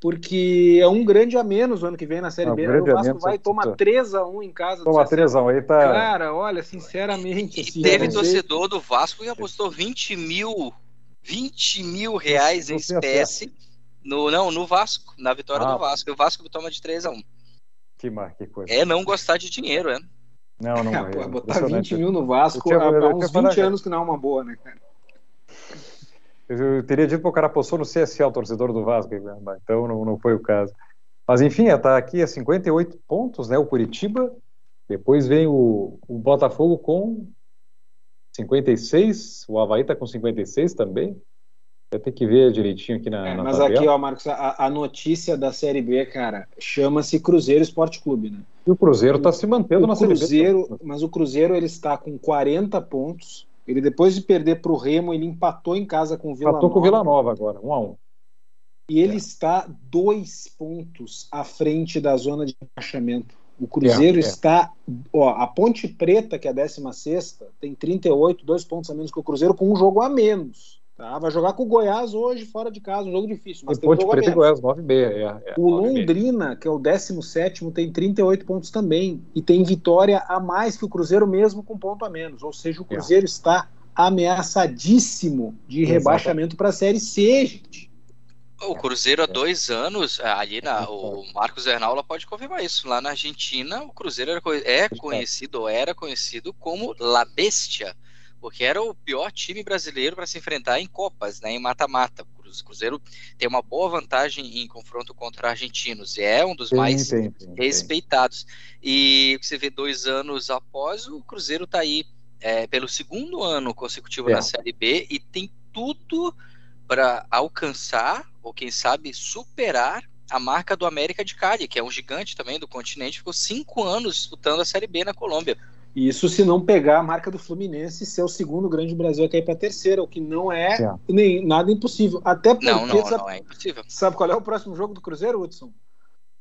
porque é um grande a menos o ano que vem na Série é, B. O Vasco vai tomar 3x1 em casa. Toma 3x1 aí, tá. Cara, olha, sinceramente. Assim, teve torcedor do Vasco que apostou 20 mil, 20 mil reais em espécie no, não, no Vasco, na vitória ah. do Vasco. E o Vasco toma de 3x1. Que, mar, que coisa. É não gostar de dinheiro, é. Não, não. É, pô, botar 20 mil no Vasco há uns 20 anos que não é uma boa, né, cara? Eu teria dito para o cara apostou no CSA, o torcedor do Vasco, então não, não foi o caso. Mas enfim, está aqui a 58 pontos, né? O Curitiba. Depois vem o, o Botafogo com 56. O Havaí está com 56 também. Vai ter que ver direitinho aqui na. É, na mas tabela. aqui, ó, Marcos, a, a, notícia da Série B, cara, chama-se Cruzeiro Esporte Clube, né? E o Cruzeiro está se mantendo o na Cruzeiro, Série B. Mas o Cruzeiro ele está com 40 pontos ele depois de perder para o Remo, ele empatou em casa com o Vila empatou Nova. com o Vila Nova agora, um a um. E ele é. está dois pontos à frente da zona de rebaixamento. O Cruzeiro é, é. está. Ó, a Ponte Preta, que é a 16, tem 38, dois pontos a menos que o Cruzeiro, com um jogo a menos. Tá? Vai jogar com o Goiás hoje, fora de casa, um jogo difícil. Mas E tem Ponte Preta e. Goiás, 9 e meia. É, é, O 9 e meia. Londrina, que é o 17, tem 38 pontos também. E tem vitória a mais que o Cruzeiro, mesmo com ponto a menos. Ou seja, o Cruzeiro está ameaçadíssimo de Exato. rebaixamento para a Série C, gente. O Cruzeiro há dois anos, ali na, o Marcos Ernaula pode confirmar isso. Lá na Argentina, o Cruzeiro era, é conhecido, ou era conhecido como La Bestia, porque era o pior time brasileiro para se enfrentar em Copas, né, em mata-mata. O Cru- Cruzeiro tem uma boa vantagem em confronto contra argentinos, e é um dos Tem, mais tem, tem. respeitados. E você vê dois anos após, o Cruzeiro está aí é, pelo segundo ano consecutivo É. na Série B e tem tudo para alcançar, ou quem sabe superar, a marca do América de Cali, que é um gigante também do continente, ficou cinco anos disputando a Série B na Colômbia. Isso se não pegar a marca do Fluminense e ser o segundo grande do Brasil a cair para a terceira, o que não é, É. Nem, nada impossível. Até porque, Não, não, sabe, não, é impossível. sabe qual é o próximo jogo do Cruzeiro, Hudson?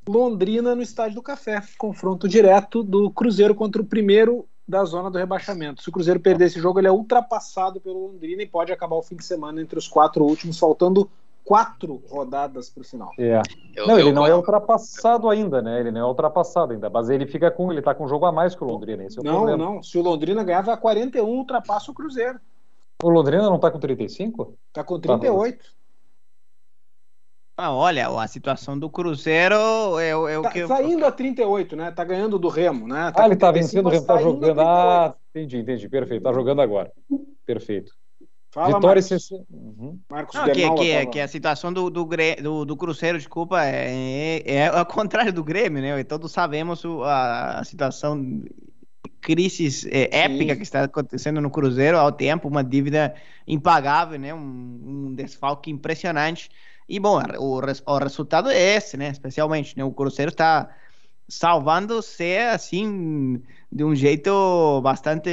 Londrina no Estádio do Café. Confronto direto do Cruzeiro contra o primeiro da zona do rebaixamento. Se o Cruzeiro perder esse jogo, ele é ultrapassado pelo Londrina e pode acabar o fim de semana entre os quatro últimos, faltando quatro rodadas para o final. É. Eu- Não, eu- ele não é ultrapassado ainda, né? Ele não é ultrapassado ainda, mas ele fica com, ele tá com um jogo a mais que o Londrina, esse é o Não, problema. não. Se o Londrina ganhar, vai a 41, ultrapassa o Cruzeiro. O Londrina não tá com 35? Tá com 38. Ah, olha, a situação do Cruzeiro é, o- é o Tá, que. tá indo a 38, né? Tá ganhando do Remo, né? Tá ah, ele tá 35, vencendo, o Remo tá a jogando. 38. Ah, entendi, entendi, perfeito. Tá jogando agora. Perfeito. Fala, Vitória e Marcos. 60. Uhum. Marcos Não, que, Bernal, que, tava- que a situação do, do, do, do Cruzeiro, desculpa, é, é, é ao contrário do Grêmio, né? Todos sabemos o- a, a situação crise é, épica que está acontecendo no Cruzeiro ao tempo, uma dívida impagável, né? Um, um desfalque impressionante. E, bom, o, o resultado é esse, né? Especialmente, né? O Cruzeiro está salvando-se, assim, de um jeito bastante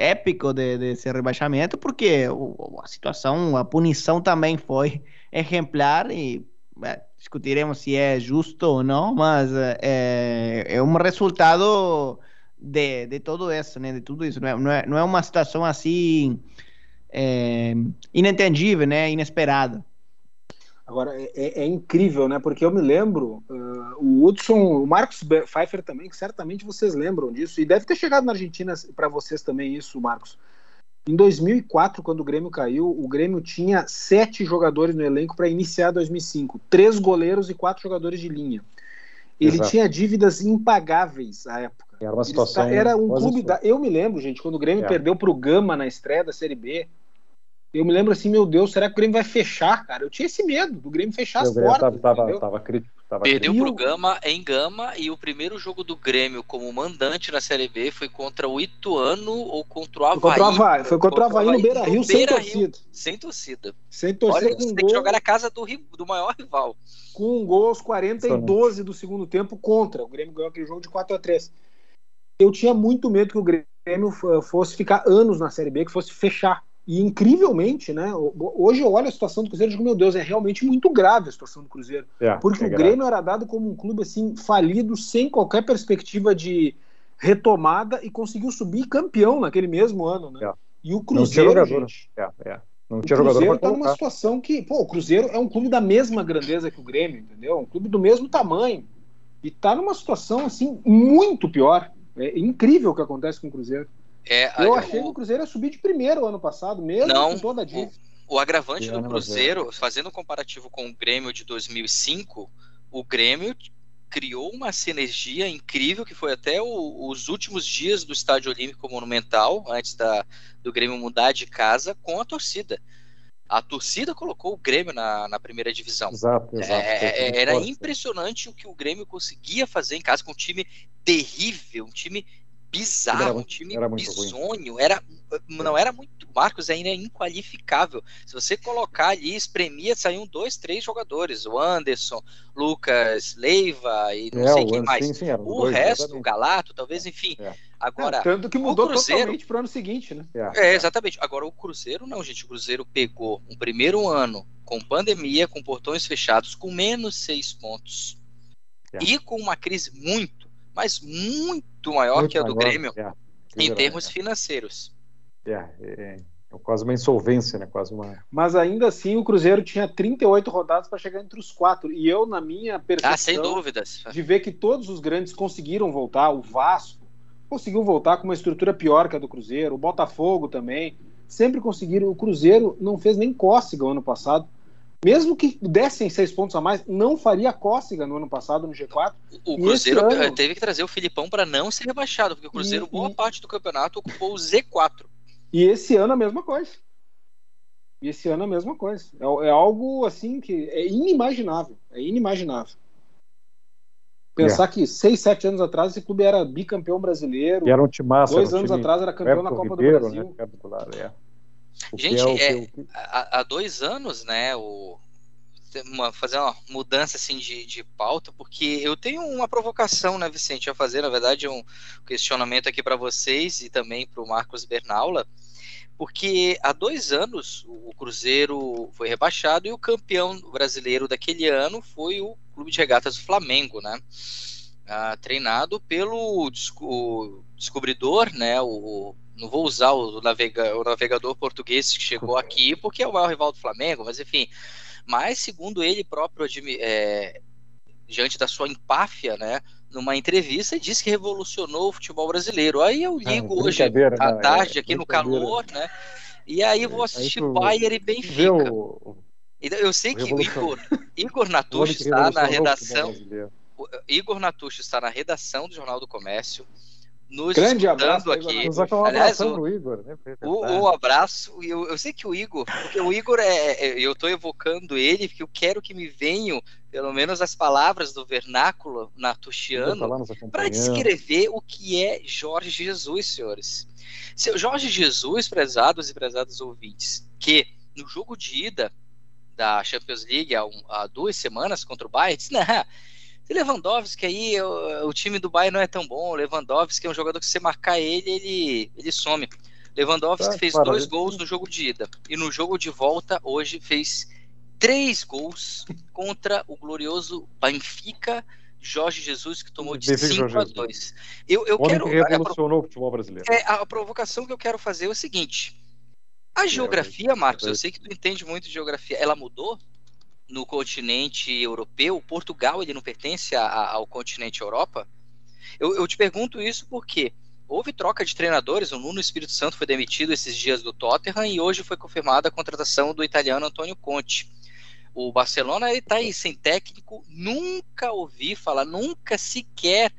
épico de, desse rebaixamento, porque a situação, a punição também foi exemplar e é, discutiremos se é justo ou não, mas é, é um resultado de, de todo isso, né? De tudo isso. Não é, não é, não é uma situação assim é, inentendível, né? Inesperada. Agora, é, é- é incrível, né? Porque eu me lembro, ah, o Hudson, o Marcos Pfeiffer também, que certamente vocês lembram disso, e deve ter chegado na Argentina para vocês também isso, Marcos. Em 2004, quando o Grêmio caiu, o Grêmio tinha sete jogadores no elenco para iniciar 2005, três goleiros e quatro jogadores de linha. Ele Exato. tinha dívidas impagáveis à época. Era uma situação. está- era um clube da. Eu me lembro, gente, quando o Grêmio É. perdeu para o Gama na estreia da Série B. Eu me lembro assim, meu Deus, será que o Grêmio vai fechar, cara? Eu tinha esse medo do Grêmio fechar as O Grêmio portas. tava, tava, tava crítico. Tava Perdeu crítico. Pro o- Gama em Gama e o primeiro jogo do Grêmio como mandante na Série B foi contra o Ituano ou contra o Havaí. Foi contra o Havaí, foi contra o Havaí no Beira Rio sem Beira-Rio, torcida. Sem torcida. Sem torcida Olha, com você um tem que jogar na casa do, do maior rival. com um gol aos 40 e Sonante. 12 do segundo tempo contra. O Grêmio ganhou aquele jogo de 4 a 3 Eu tinha muito medo que o Grêmio fosse ficar anos na Série B, que fosse fechar. E incrivelmente, né? ho- Hoje eu olho a situação do Cruzeiro e digo, meu Deus, é realmente muito grave a situação do Cruzeiro. É, Porque é o grave. Grêmio era dado como um clube assim falido, sem qualquer perspectiva de retomada e conseguiu subir campeão naquele mesmo ano, né? É. E o Não tinha Cruzeiro, jogador. gente, É, é. Não o tinha jogador Cruzeiro está numa situação que, pô, o Cruzeiro é um clube da mesma grandeza que o Grêmio, entendeu? Um clube do mesmo tamanho. E tá numa situação assim muito pior. É incrível o que acontece com o Cruzeiro. É, Eu a- achei que o o, Cruzeiro ia subir de primeiro ano passado, mesmo Não, com toda a dívida. o agravante Esse do Cruzeiro, fazendo um comparativo com o Grêmio de 2005, o Grêmio criou uma sinergia incrível que foi até o- os últimos dias do Estádio Olímpico Monumental, antes da, do Grêmio mudar de casa, com a torcida. A torcida colocou o Grêmio na, na primeira divisão. Exato, exato. É, Foi tudo era impressionante o que o Grêmio conseguia fazer em casa com um time terrível, um time Era bizarro, um muito- time era ruim. bizonho, era não era muito, Marcos ainda é inqualificável. Se você colocar ali, espremia, saíam dois, três jogadores, o Anderson, Lucas Leiva e não É, sei o quem mais. sim, sim, o dois, resto, o exatamente. Galato, talvez, enfim. É. Agora, É, tanto que mudou Cruzeiro- totalmente pro ano seguinte, né? é, exatamente. Agora, o Cruzeiro não, gente. O Cruzeiro pegou um primeiro ano com pandemia, com portões fechados, com menos seis pontos. É. E com uma crise muito, mas muito maior Muito que a do maior, Grêmio é. em termos financeiros. É, é, É quase uma insolvência, né? Quase uma. Mas ainda assim o Cruzeiro tinha 38 rodadas para chegar entre os quatro. E eu, na minha percepção, ah, sem dúvidas. de ver que todos os grandes conseguiram voltar, o Vasco conseguiu voltar com uma estrutura pior que a do Cruzeiro, o Botafogo também, sempre conseguiram. O Cruzeiro não fez nem cócega o ano passado. Mesmo que dessem seis pontos a mais, não faria cócega no ano passado no G4. O, o Cruzeiro ano... teve que trazer o Filipão para não ser rebaixado, porque o Cruzeiro, e, boa e... parte do campeonato, ocupou o Z4. E esse ano a mesma coisa. E esse ano a mesma coisa. É, é algo assim que é inimaginável. É inimaginável. Pensar é. que seis, sete anos atrás esse clube era bicampeão brasileiro. E era um time massa. Dois um anos time atrás era campeão na Copa Ribeiro, do Brasil. Né? É. Gente, é, é, há, há, dois anos, né, o, uma, fazer uma mudança assim de, de pauta, porque eu tenho uma provocação, né, Vicente, a fazer, na verdade, um questionamento aqui para vocês e também para o Marcos Bernaula, porque há dois anos o Cruzeiro foi rebaixado e o campeão brasileiro daquele ano foi o Clube de Regatas do Flamengo, né? Ah, treinado pelo o descobridor, né? O, não vou usar o, navega, o navegador português que chegou aqui, porque é o maior rival do Flamengo, mas enfim. Mas, segundo ele próprio, é, diante da sua empáfia, né? Numa entrevista, disse que revolucionou o futebol brasileiro. Aí eu ah, ligo ah, hoje à né? tarde, aqui no calor, né? E aí vou assistir aí tu, Bayern e Benfica. O... Eu sei que Igor, Igor Natucci está na redação. Igor Natucci está na redação do Jornal do Comércio nos Grande abraço aqui. Um Aliás, o, Igor, né? O, o, abraço, eu, eu sei que o Igor, porque o Igor é, é eu estou evocando ele, porque eu quero que me venham pelo menos as palavras do vernáculo natuchiano para descrever o que é Jorge Jesus, senhores. Seu Jorge Jesus, prezados e prezados ouvintes, que no jogo de ida da Champions League há, um, há duas semanas contra o Bayern, disse, não, Lewandowski aí, o, o, time do Bayern não é tão bom. O Lewandowski é um jogador que se você marcar ele, ele, ele some. Lewandowski tá, fez dois gols no jogo de ida. E no jogo de volta, hoje, fez três gols contra o glorioso Benfica. Jorge Jesus, que tomou de 5 a 2. Eu, eu quero. Que revolucionou o futebol brasileiro. É, a provocação que eu quero fazer é o seguinte: a geografia, Marcos, eu sei que tu entende muito de geografia, ela mudou no continente europeu, Portugal ele não pertence a, a, ao continente Europa? Eu, eu, te pergunto isso porque houve troca de treinadores, o Nuno Espírito Santo foi demitido esses dias do Tottenham e hoje foi confirmada a contratação do italiano Antônio Conte. O Barcelona está aí sem técnico, nunca ouvi falar, nunca sequer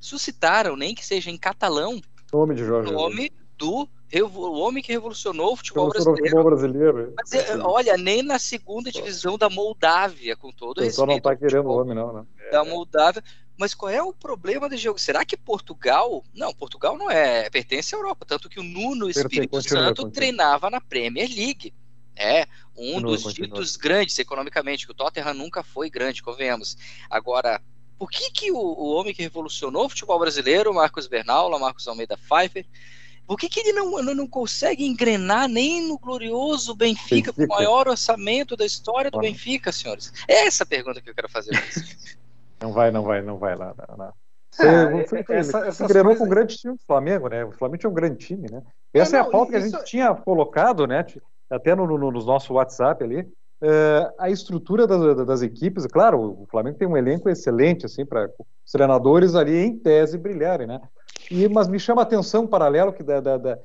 suscitaram, nem que seja em catalão, nome de Jorge nome do o homem que revolucionou o futebol brasileiro. Futebol brasileiro. Mas, é, olha, nem na segunda divisão da Moldávia, com todo o respeito. Só não está querendo o homem, não, né? Da Moldávia. Mas qual é o problema do jogo? Será que Portugal. Não, Portugal não é. Pertence à Europa. Tanto que o Nuno Espírito continua, Santo continua. treinava na Premier League. É, um continua, dos ditos grandes economicamente, que o Tottenham nunca foi grande, convenhamos. Agora, por que, que o, o homem que revolucionou o futebol brasileiro, Marcos Bernal, Marcos Almeida Pfeiffer, por que, que ele não, não consegue engrenar nem no glorioso Benfica, com o maior orçamento da história do Benfica, senhores? É essa a pergunta que eu quero fazer. não vai, não vai, não vai lá. Não. É, foi, foi, essa, engrenou coisas... com um grande time do Flamengo, né? O Flamengo tinha um grande time, né? Essa é, não, é a pauta que a gente tinha colocado, né? Até no, no, no nosso WhatsApp ali. Uh, a estrutura das, das, equipes, claro, o Flamengo tem um elenco excelente, assim, para os treinadores ali em tese brilharem, né? E, mas me chama a atenção um paralelo que da, da, da,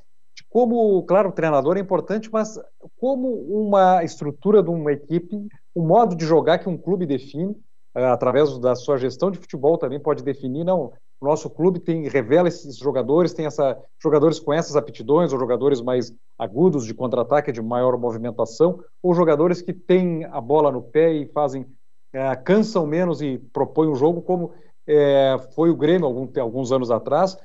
como, claro, o treinador é importante, mas como uma estrutura de uma equipe, um modo de jogar que um clube define, uh, através da sua gestão de futebol também pode definir, não, o nosso clube tem revela esses jogadores, tem essa jogadores com essas aptidões, ou jogadores mais agudos de contra-ataque, de maior movimentação, ou jogadores que têm a bola no pé e fazem uh, cansam menos e propõem o jogo, como é, foi o Grêmio algum, alguns anos atrás,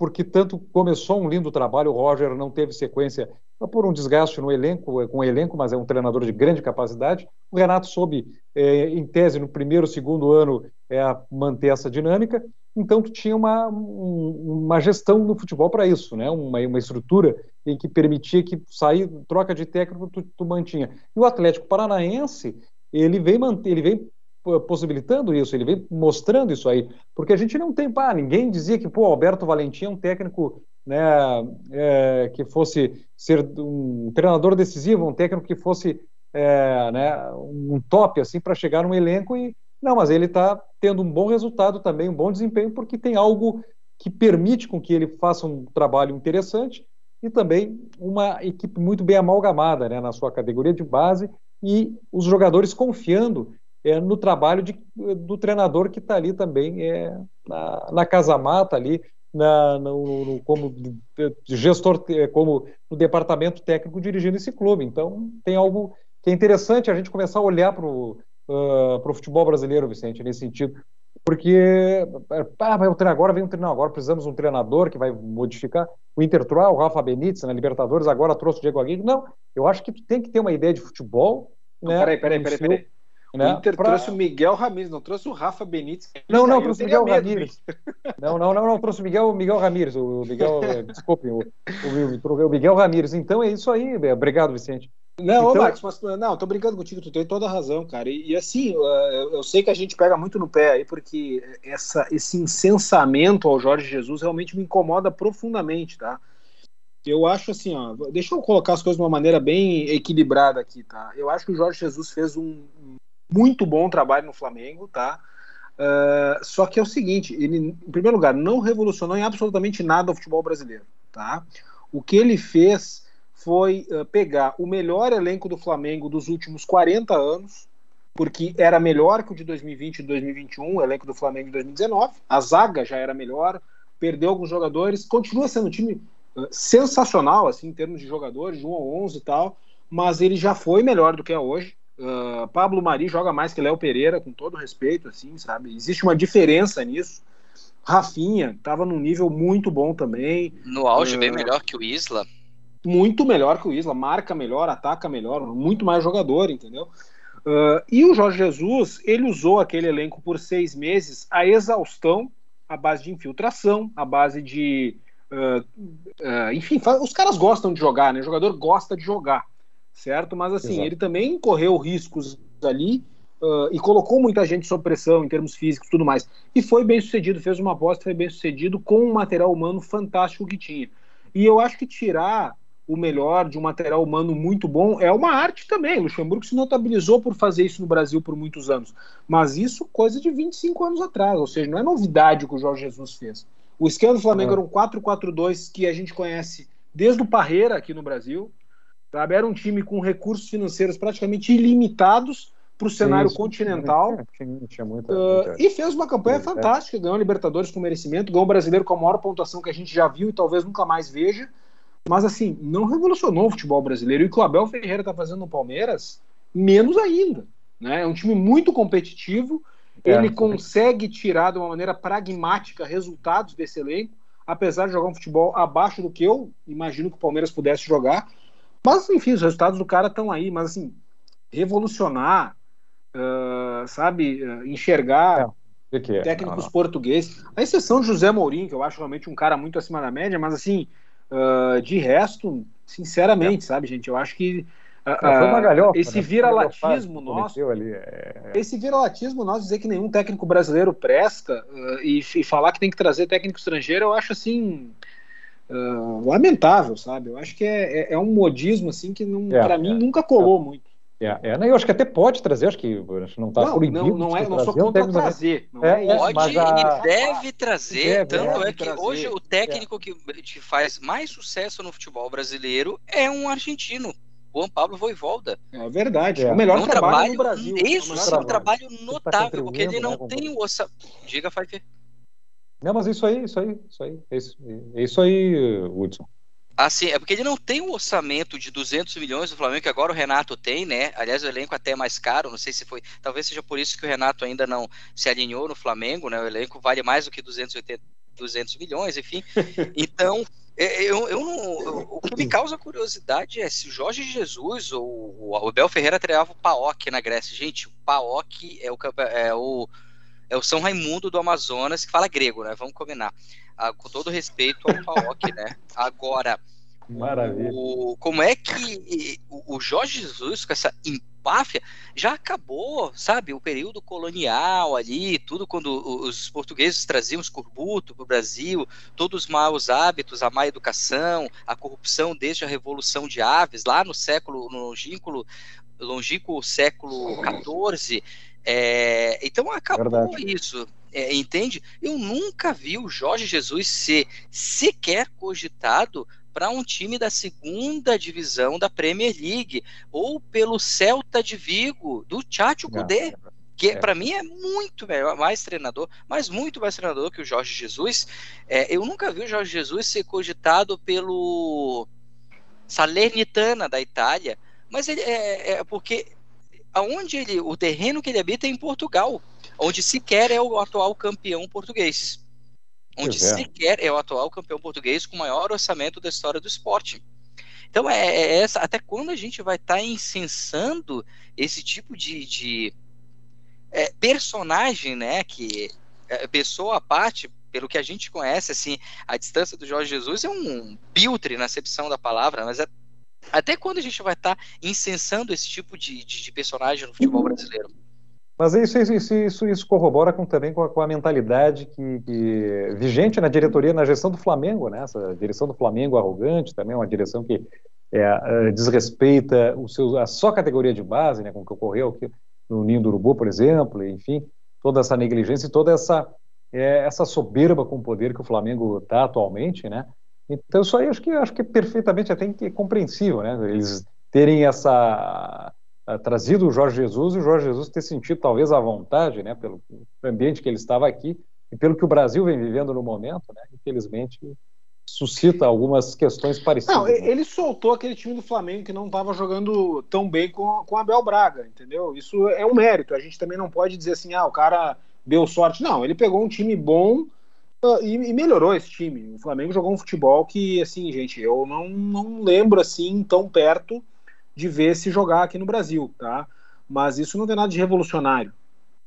porque tanto começou um lindo trabalho, o Roger não teve sequência por um desgaste no elenco, com o elenco, mas é um treinador de grande capacidade. O Renato soube, é, em tese, no primeiro, segundo ano, é, manter essa dinâmica. Então, tu tinha uma, um, uma gestão no futebol para isso, né? Uma, uma, estrutura em que permitia que sair troca de técnico tu, tu mantinha. E o Atlético Paranaense ele vem manter, ele vem possibilitando isso, ele vem mostrando isso aí, porque a gente não tem, pá, ninguém dizia que, pô, Alberto Valentim é um técnico né, é, que fosse ser um treinador decisivo, um técnico que fosse é, né, um top assim para chegar no elenco e não, mas ele está tendo um bom resultado também, um bom desempenho porque tem algo que permite com que ele faça um trabalho interessante e também uma equipe muito bem amalgamada né, na sua categoria de base e os jogadores confiando é, no trabalho de, do treinador que está ali também é, na, na casa mata ali na, no, no, como gestor como no departamento técnico dirigindo esse clube. Então tem algo que é interessante a gente começar a olhar para o uh, futebol brasileiro Vicente nesse sentido. Porque ah, vai o treinador agora vem um treinador agora precisamos de um treinador que vai modificar. O Inter o Rafa Benítez na Libertadores agora trouxe o Diego Aguirre. Não eu acho que tu tem que ter uma ideia de futebol né, peraí, peraí, peraí, peraí. Né, o Inter pra... trouxe o Miguel Ramírez, não trouxe o Rafa Benítez. Não, não, trouxe o Miguel Ramírez. Não, não, não, não, trouxe o Miguel, Miguel Ramírez. O Miguel, desculpe, o, o, o, Miguel Ramírez. Então é isso aí. Obrigado, Vicente. Não, então... Marcos, mas não, tô brincando contigo, tu tem toda a razão, cara. E, e assim, eu, eu, sei que a gente pega muito no pé aí, porque essa, esse incensamento ao Jorge Jesus realmente me incomoda profundamente, tá? Eu acho assim, ó, deixa eu colocar as coisas de uma maneira bem equilibrada aqui, tá? Eu acho que o Jorge Jesus fez um muito bom trabalho no Flamengo, tá? Uh, só que é o seguinte, ele, em primeiro lugar, não revolucionou em absolutamente nada o futebol brasileiro, tá? O que ele fez foi uh, pegar o melhor elenco do Flamengo dos últimos 40 anos, porque era melhor que o de 2020 e 2021, o elenco do Flamengo de 2019, a zaga já era melhor, perdeu alguns jogadores, continua sendo um time sensacional, assim, em termos de jogadores, de 1 a 11 e tal, mas ele já foi melhor do que é hoje. Uh, Pablo Mari joga mais que Léo Pereira, com todo respeito, assim, sabe? Existe uma diferença nisso. Rafinha estava num nível muito bom também. No auge, uh, bem melhor que o Isla. Muito melhor que o Isla, marca melhor, ataca melhor, muito mais jogador, entendeu? Uh, e o Jorge Jesus, ele usou aquele elenco por seis meses a exaustão, a base de infiltração, a base de Uh, uh, enfim, os caras gostam de jogar, né? O jogador gosta de jogar, certo? Mas assim, Exato. ele também correu riscos ali uh, e colocou muita gente sob pressão em termos físicos e tudo mais. E foi bem sucedido, fez uma aposta, foi bem sucedido com um material humano fantástico que tinha. E eu acho que tirar o melhor de um material humano muito bom é uma arte também. Luxemburgo se notabilizou por fazer isso no Brasil por muitos anos. Mas isso coisa de 25 anos atrás, ou seja, não é novidade o que o Jorge Jesus fez. O esquema do Flamengo é. era um 4-4-2 que a gente conhece desde o Parreira aqui no Brasil. Sabe? Era um time com recursos financeiros praticamente ilimitados para o cenário continental. Tinha, muita, uh, e fez uma campanha é. fantástica, ganhou a Libertadores com merecimento, ganhou o brasileiro com a maior pontuação que a gente já viu e talvez nunca mais veja. Mas assim, não revolucionou o futebol brasileiro. E o que o Abel Ferreira está fazendo no Palmeiras, menos ainda. Né? É um time muito competitivo, é, ele consegue tirar de uma maneira pragmática resultados desse elenco, apesar de jogar um futebol abaixo do que eu imagino que o Palmeiras pudesse jogar. Mas, enfim, os resultados do cara estão aí. Mas, assim, revolucionar, uh, sabe, uh, enxergar é, é? técnicos portugueses, a exceção de José Mourinho, que eu acho realmente um cara muito acima da média, mas, assim, uh, de resto, sinceramente, é. sabe, gente, eu acho que ah, galhofa, esse né? vira-latismo nosso. Ali, é... Esse vira-latismo nosso dizer que nenhum técnico brasileiro presta e, e, falar que tem que trazer técnico estrangeiro, eu acho assim. Uh, lamentável, sabe? Eu acho que é, é, é um modismo assim que é, para mim é. nunca colou muito. É, é, eu acho que até pode trazer, acho que não está proibido. Não, não, é, não sou contra trazer. Não é, é pode a... e deve trazer. Deve, tanto deve é que trazer. hoje o técnico que faz mais sucesso no futebol brasileiro é um argentino. Juan Pablo Voivolda. É verdade. É. O melhor é um trabalho, trabalho, no Brasil. Isso sim, um trabalho tá notável, tá porque ele não né, tem o orçamento. Diga, Pfeiffer. Não, mas isso aí, isso aí, isso aí. É isso, é isso aí, Hudson. Assim, é porque ele não tem um orçamento de 200 milhões do Flamengo, que agora o Renato tem, né? Aliás, o elenco até é mais caro, não sei se foi. Talvez seja por isso que o Renato ainda não se alinhou no Flamengo, né? O elenco vale mais do que 280, 200 milhões, enfim. Então, é, eu, eu não, o que me causa curiosidade é se o Jorge Jesus ou o Abel Ferreira treinava o PAOK na Grécia. Gente, o PAOK é o, é o, é o São Raimundo do Amazonas, que fala grego, né? Vamos combinar. Ah, com todo respeito ao PAOK, né? Agora, Maravilha. O, como é que o, Jorge Jesus, com essa máfia, já acabou, sabe? O período colonial ali, tudo quando os portugueses traziam escorbuto para o Brasil, todos os maus hábitos, a má educação, a corrupção desde a Revolução de Aves, lá no século, no longínquo, longínquo século XIV. É, então acabou Verdade. isso. É, entende? Eu nunca vi o Jorge Jesus ser sequer cogitado para um time da segunda divisão da Premier League ou pelo Celta de Vigo do Tchatcho Kudê. Que é. para mim é muito melhor, mais treinador, mas muito mais treinador que o Jorge Jesus. É, eu nunca vi o Jorge Jesus ser cogitado pelo Salernitana da Itália, mas ele é, é porque aonde ele, o terreno que ele habita é em Portugal, onde sequer é o atual campeão português onde é. sequer é o atual campeão português com o maior orçamento da história do esporte. Então, é, é essa, até quando a gente vai estar tá incensando esse tipo de, de é, personagem, né, que é, pessoa à parte, pelo que a gente conhece, assim, a distância do Jorge Jesus é um piltre na acepção da palavra, mas é, até quando a gente vai estar tá incensando esse tipo de, de, de personagem no futebol brasileiro? Mas isso, isso, isso, isso corrobora com, também com a, com a mentalidade que, que, vigente na diretoria, na gestão do Flamengo, né? Essa direção do Flamengo arrogante também, uma direção que é, é, desrespeita o seu, a só categoria de base, né? Como que ocorreu aqui no Ninho do Urubu, por exemplo, enfim, toda essa negligência e toda essa, é, essa soberba com o poder que o Flamengo está atualmente, né? Então isso aí acho que acho que é perfeitamente até compreensível, né? Eles terem essa uh, trazido o Jorge Jesus e o Jorge Jesus ter sentido talvez a vontade, né, pelo ambiente que ele estava aqui e pelo que o Brasil vem vivendo no momento, né, infelizmente suscita algumas questões parecidas. Não, né? ele soltou aquele time do Flamengo que não estava jogando tão bem com, com Abel Braga, entendeu? Isso é um mérito. A gente também não pode dizer assim, ah, o cara deu sorte. Não, ele pegou um time bom e, e, melhorou esse time. O Flamengo jogou um futebol que, assim, gente, eu não, não lembro assim tão perto de ver se jogar aqui no Brasil, tá? Mas isso não tem nada de revolucionário,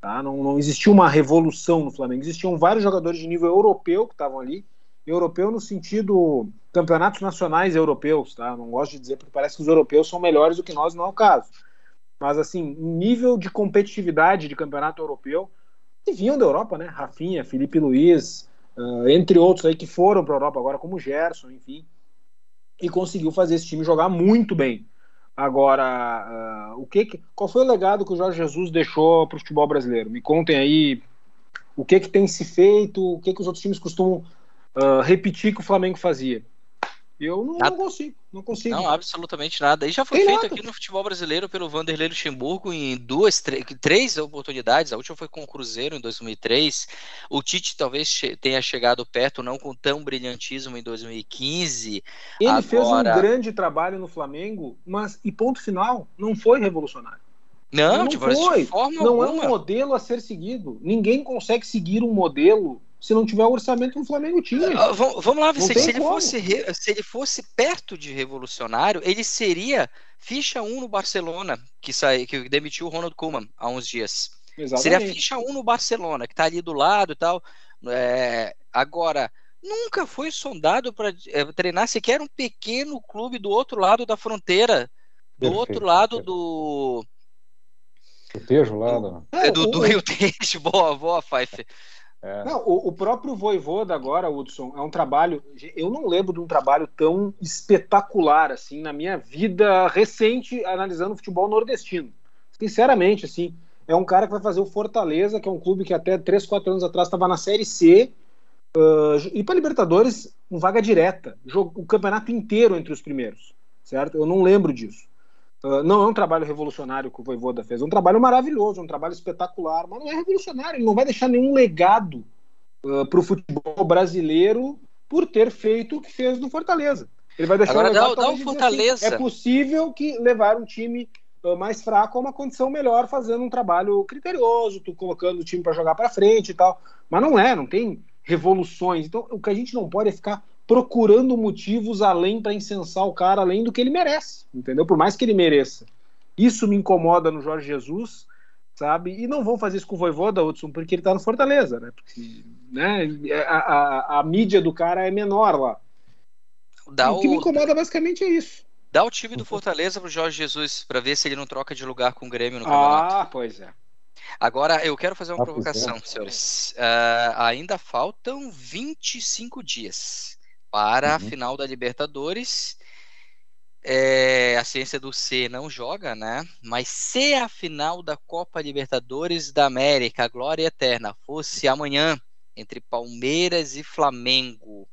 tá? Não, não existiu uma revolução no Flamengo, existiam vários jogadores de nível europeu que estavam ali, europeu no sentido campeonatos nacionais europeus, tá? Não gosto de dizer porque parece que os europeus são melhores do que nós, não é o caso. Mas assim, nível de competitividade de campeonato europeu, que vinham da Europa, né? Rafinha, Felipe Luiz, uh, entre outros aí que foram para a Europa agora, como Gerson, enfim, e conseguiu fazer esse time jogar muito bem. Agora, uh, o que, qual foi o legado que o Jorge Jesus deixou para o futebol brasileiro? Me contem aí o que, que tem se feito, o que, que os outros times costumam uh, repetir que o Flamengo fazia. Eu não, não, consigo, não consigo. Não, absolutamente nada. E já foi Tem feito nada. aqui no futebol brasileiro pelo Vanderlei Luxemburgo em duas, três oportunidades. A última foi com o Cruzeiro em 2003. O Tite talvez tenha chegado perto, não com tão brilhantismo em 2015. Ele Agora... fez um grande trabalho no Flamengo, mas e ponto final, não foi revolucionário. Não, não de foi. forma não alguma. é um modelo a ser seguido. Ninguém consegue seguir um modelo se não tiver o orçamento que o Flamengo tinha. Uh, vamos lá, Vicente. Se ele, fosse, se ele fosse perto de revolucionário, ele seria ficha 1 no Barcelona, que, sai, que demitiu o Ronald Koeman há uns dias. Exatamente. Seria ficha 1 no Barcelona, que está ali do lado e tal. É, agora, nunca foi sondado para é, treinar sequer um pequeno clube do outro lado da fronteira. Do Perfeito. outro lado do. O Tejo lá. Do, é, do, do Rio Tejo, boa, boa, Fife. É. Não, o, o, próprio Voivoda agora, Hudson, é um trabalho. Eu não lembro de um trabalho tão espetacular assim na minha vida recente analisando o futebol nordestino. Sinceramente, assim, é um cara que vai fazer o Fortaleza, que é um clube que até 3, 4 anos atrás estava na Série C, uh, e para Libertadores, um vaga direta, o campeonato inteiro entre os primeiros, certo? Eu não lembro disso. Uh, não é um trabalho revolucionário que o Voivoda fez, é um trabalho maravilhoso, é um trabalho espetacular, mas não é revolucionário, ele não vai deixar nenhum legado uh, para o futebol brasileiro por ter feito o que fez no Fortaleza. Ele vai deixar Agora, um legado, dá, dá um assim, Fortaleza. Assim, é possível que levar um time uh, mais fraco a uma condição melhor, fazendo um trabalho criterioso, tu colocando o time para jogar para frente e tal. Mas não é, não tem revoluções. Então, o que a gente não pode é ficar procurando motivos além para incensar o cara, além do que ele merece, entendeu? Por mais que ele mereça. Isso me incomoda no Jorge Jesus, sabe? E não vão fazer isso com o Voivoda, Hudson, porque ele está no Fortaleza, né? Porque né, a, a, a, mídia do cara é menor lá. Dá o que me incomoda basicamente é isso. Dá o time do Fortaleza pro Jorge Jesus para ver se ele não troca de lugar com o Grêmio no campeonato. Ah, pois é. Agora, eu quero fazer uma Ah, pois provocação, senhores. Ah, ainda faltam 25 dias para a Uhum. final da Libertadores. É, a ciência do C não joga, né? Mas se a final da Copa Libertadores da América, a glória eterna, fosse amanhã, entre Palmeiras e Flamengo,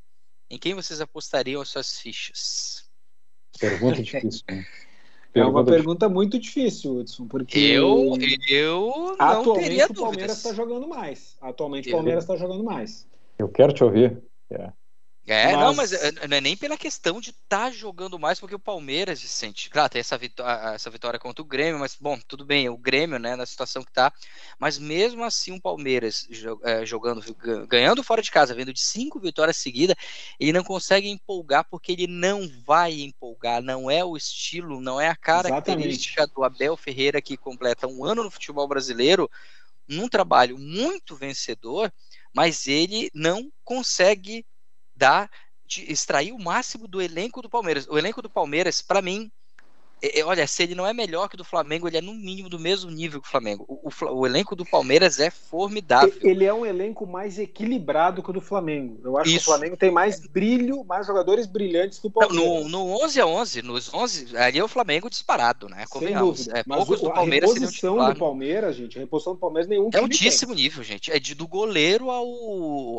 em quem vocês apostariam as suas fichas? Pergunta difícil. Né? É uma Pergunta muito difícil, Hudson, porque Eu, eu não atualmente teria o Palmeiras dúvidas. está jogando mais. Atualmente o Palmeiras está jogando mais. Eu quero te ouvir. É, não, mas Mas- é- não é nem pela questão de estar jogando mais, porque o Palmeiras, Vicente, claro, tem essa vitória, essa vitória contra o Grêmio, mas, bom, tudo bem, o Grêmio, né, na situação que tá, mas mesmo assim o Palmeiras é, jogando, ga- ganhando fora de casa, vindo de cinco vitórias seguidas, ele não consegue empolgar porque ele não vai empolgar, não é o estilo, não é a característica do Abel Ferreira que completa um ano no futebol brasileiro, num trabalho muito vencedor, mas ele não consegue dar, de extrair o máximo do elenco do Palmeiras. O elenco do Palmeiras, para mim, é- é- olha, se ele não é melhor que o do Flamengo, ele é no mínimo do mesmo nível que o Flamengo. O, o o elenco do Palmeiras é formidável. Ele é um elenco mais equilibrado que o do Flamengo. Eu acho que Isso. o Flamengo tem mais brilho, mais jogadores brilhantes que o Palmeiras. No, no 11 a 11, nos 11, ali é o Flamengo disparado, né? Convenhamos. É, Mas poucos o- do a Palmeiras seriam reposição do Palmeiras, gente, a reposição do Palmeiras nenhum É altíssimo nível, gente. É de, do goleiro ao,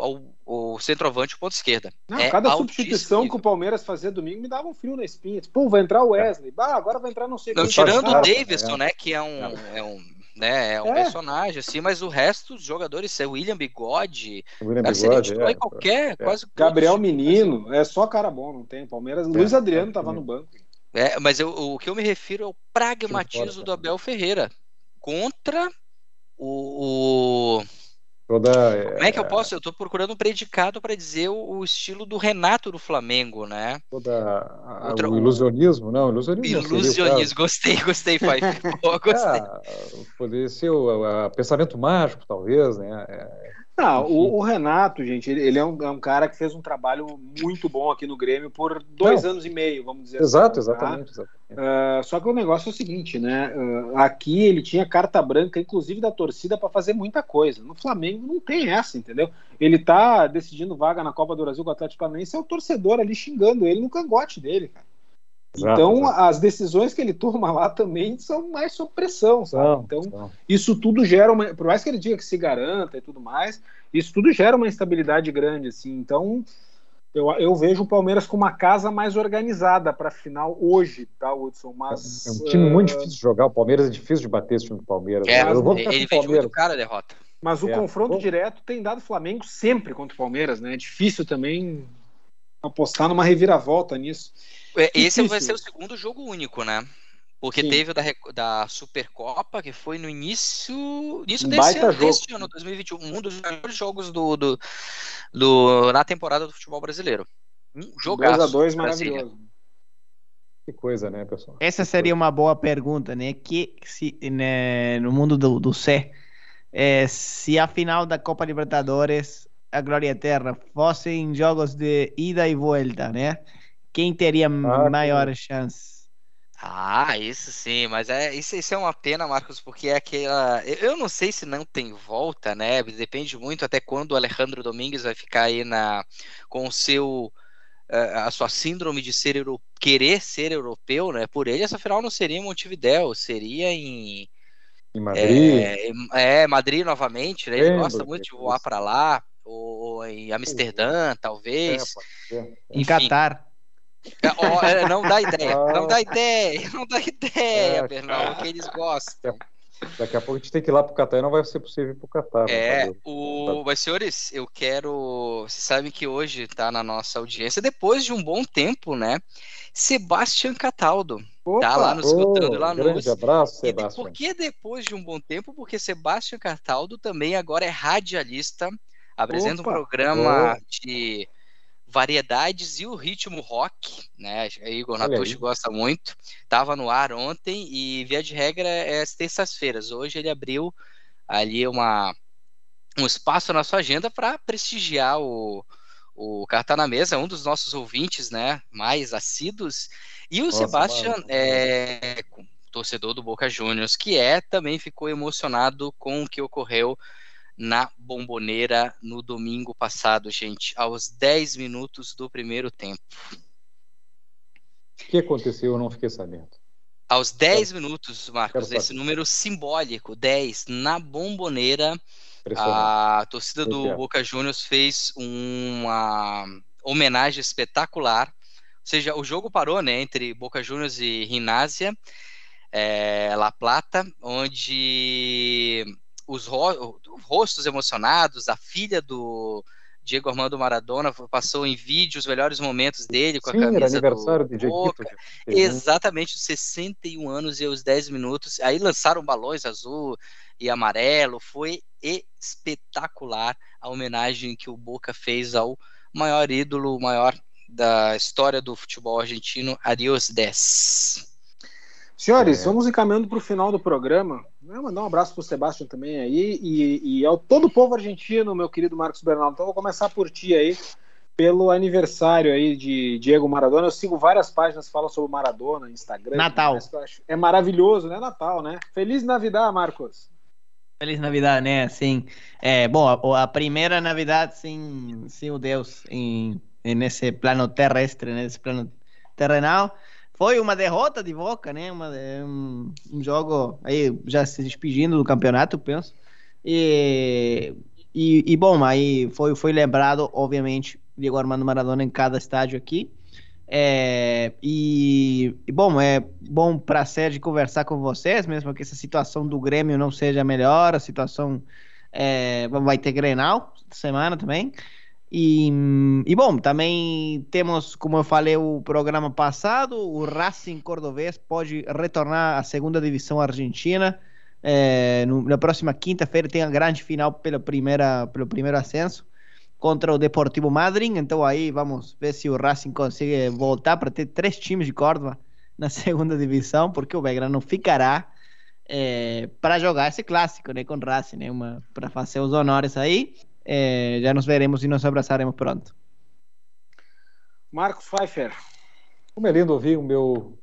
ao, ao centroavante, ponto esquerda. Não, é cada altíssimo substituição que o Palmeiras fazia domingo me dava um frio na espinha. Pô, vai entrar o Wesley. Bah, agora vai entrar não sei Não, quem. tirando o Ah, Davidson, né? Que é um, é um, né, é um É. personagem, assim, mas o resto dos jogadores, é William Bigode, O William cara, Bigode, é. qualquer, quase todos Gabriel os times. Menino, é só cara bom, não tem. Palmeiras, Luiz Adriano tava no banco. É, mas eu- o que eu me refiro é o pragmatismo fora, do Abel Ferreira contra o, o- Toda, Como é que eu posso? Eu tô procurando um predicado para dizer o, o estilo do Renato do Flamengo, né? toda a- Outra- o ilusionismo, não, ilusionismo. Ilusionismo. Gostei, gostei, pai. Pô, gostei. Ah, poderia ser o a- pensamento mágico, talvez, né? É, Não, Enfim. o, o Renato, gente, ele, ele é, um, é um cara que fez um trabalho muito bom aqui no Grêmio por dois Não. anos e meio, vamos dizer exato, assim. tá? exatamente. exatamente. Ah, só que o negócio é o seguinte, né? Ah, aqui ele tinha carta branca, inclusive da torcida, para fazer muita coisa. No Flamengo não tem essa, entendeu? Ele tá decidindo vaga na Copa do Brasil com o Atlético Paranaense, é o torcedor ali xingando ele no cangote dele, cara. Então, exato. as decisões que ele toma lá também são mais sob pressão, sabe? Não, Então, não. isso tudo gera uma. Por mais que ele diga que se garanta e tudo mais, isso tudo gera uma instabilidade grande, assim. Então, eu, eu vejo o Palmeiras com uma casa mais organizada para final hoje, tá, Hudson? Mas. É um time muito ah, difícil de jogar. O Palmeiras é difícil de bater esse time do Palmeiras. É, eu vou ele vende muito cara a derrota. Mas o É. confronto Bom. direto tem dado Flamengo sempre contra o Palmeiras, né? É difícil também apostar numa reviravolta nisso. É, Esse Difícil. vai ser o segundo jogo único, né? Porque Sim. teve o da, da Supercopa, que foi no início, início Um desse ano, jogo. desse ano, 2021. Um dos melhores jogos do, do, do- na temporada do futebol brasileiro. Um jogaço. 2x2 Brasília. maravilhoso. Que coisa, né, pessoal? Essa Que seria uma boa pergunta, né? Que se né, no mundo do, do C, é, se a final da Copa Libertadores, a Glória Eterna, fossem jogos de ida e volta, né? Quem teria que maiores chances? Ah, isso sim, mas é isso, isso é uma pena, Marcos, porque é aquela. Eu eu não sei se não tem volta, né? Depende muito até quando o Alejandro Domingues vai ficar aí na com o seu eh, a sua síndrome de ser euro... querer ser europeu, né? Por ele essa final não seria em Montevidéu, seria em Em Madrid. é, é, Madrid novamente, né? Ele Lembro gosta muito de voar para lá, ou em Amsterdã, É, talvez. ser. Em Enfim. Catar. É, é, não dá ideia, não dá ideia, não dá ideia, É, Bernal, o que eles gostam. Daqui a pouco a gente tem que ir lá pro Catar e não vai ser possível ir pro Catar. né, É, o... mas senhores, eu quero. Vocês sabem que hoje tá na nossa audiência, depois de um bom tempo, né? Sebastian Cataldo. Tá lá no Ô, escutando lá no. grande abraço, Sebastião. por que depois de um bom tempo? Porque Sebastian Cataldo também agora é radialista, apresenta um Opa. programa de variedades e o ritmo rock, né? Igor Olha Natucci aí. gosta muito. Tava no ar ontem e via de regra é às terças-feiras. Hoje ele abriu ali uma um espaço na sua agenda para prestigiar o o Carta na Mesa, um dos nossos ouvintes, né, mais assíduos. E o Nossa, Sebastian é torcedor do Boca Juniors, que é também ficou emocionado com o que ocorreu na Bomboneira no domingo passado, gente, aos 10 minutos do primeiro tempo. O que aconteceu? Eu não fiquei sabendo. Aos 10 minutos, Marcos, esse número simbólico, 10, na Bomboneira, a torcida do Boca Juniors fez uma homenagem espetacular. Ou seja, o jogo parou né, entre Boca Juniors e Rinásia, é, La Plata, onde os ro rostos emocionados, a filha do Diego Armando Maradona passou em vídeo os melhores momentos dele com a Sim, camisa aniversário do de Boca. Exatamente, os 61 anos e os 10 minutos. Aí lançaram balões azul e amarelo. Foi espetacular a homenagem que o Boca fez ao maior ídolo, maior da história do futebol argentino, Adios 10. Senhores, é. vamos encaminhando para o final do programa. Vou mandar um abraço para o Sebastião também aí e, e ao todo o povo argentino, meu querido Marcos Bernardo. Então vou começar por ti aí, pelo aniversário aí de Diego Maradona. Eu sigo várias páginas que falam sobre Maradona, Instagram. Natal. É maravilhoso, né? Natal, né? Feliz Navidad, Marcos. Feliz Navidad, né? Sim. É, bom, a, a primeira Navidad sem, sem o Deus em, nesse plano terrestre, nesse plano terrenal. Foi uma derrota de Boca, né? Uma, um, um jogo aí já se despedindo do campeonato, penso. E, e, e, bom, aí foi, foi lembrado, obviamente, Diego Armando Maradona em cada estádio aqui. É, e, e, bom, é bom para a sede conversar com vocês, mesmo que essa situação do Grêmio não seja melhor, a situação é, vai ter Grenal semana também. E, e, bom, também temos, como eu falei o programa passado, o Racing Cordobês pode retornar à segunda divisão argentina. É, no, na próxima quinta-feira tem a grande final pela primeira, pelo primeiro ascenso contra o Deportivo Madrid. Então aí vamos ver se o Racing consegue voltar para ter três times de Córdoba na segunda divisão, porque o Belgrano ficará é, para jogar esse clássico né, com o Racing, né, para fazer os honores aí. Já nos veremos e nos abraçaremos pronto. Marcos Pfeiffer. Como é lindo ouvir o meu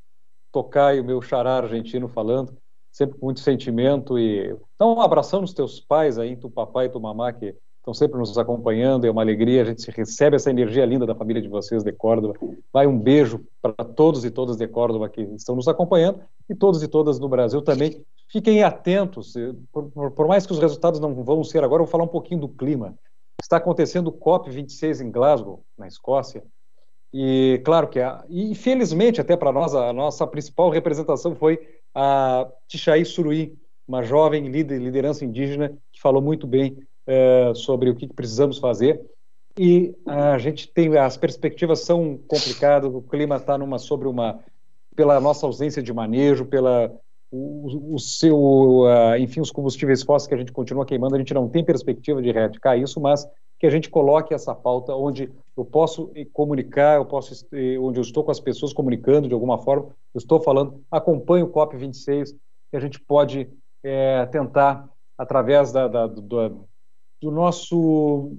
tocaio, o meu xará argentino falando, sempre com muito sentimento e então um abração nos teus pais aí, tu papai e tu mamá que estão sempre nos acompanhando, é uma alegria, a gente recebe essa energia linda da família de vocês de Córdoba. Vai um beijo para todos e todas de Córdoba que estão nos acompanhando e todos e todas no Brasil também. Fiquem atentos, por, por mais que os resultados não vão ser agora, eu vou falar um pouquinho do clima. Está acontecendo o COP26 em Glasgow, na Escócia, e claro que, a, e até para nós, a nossa principal representação foi a Tixaí Suruí, uma jovem líder, liderança indígena que falou muito bem é, sobre o que precisamos fazer. E a gente tem as perspectivas são complicadas, o clima está numa sobre uma pela nossa ausência de manejo, pela o, o seu, uh, enfim, os combustíveis fósseis que a gente continua queimando, a gente não tem perspectiva de erradicar isso, mas que a gente coloque essa pauta onde eu posso comunicar, eu posso, onde eu estou com as pessoas comunicando de alguma forma, eu estou falando, acompanho o COP26, que a gente pode é, tentar, através da, da, do, do nosso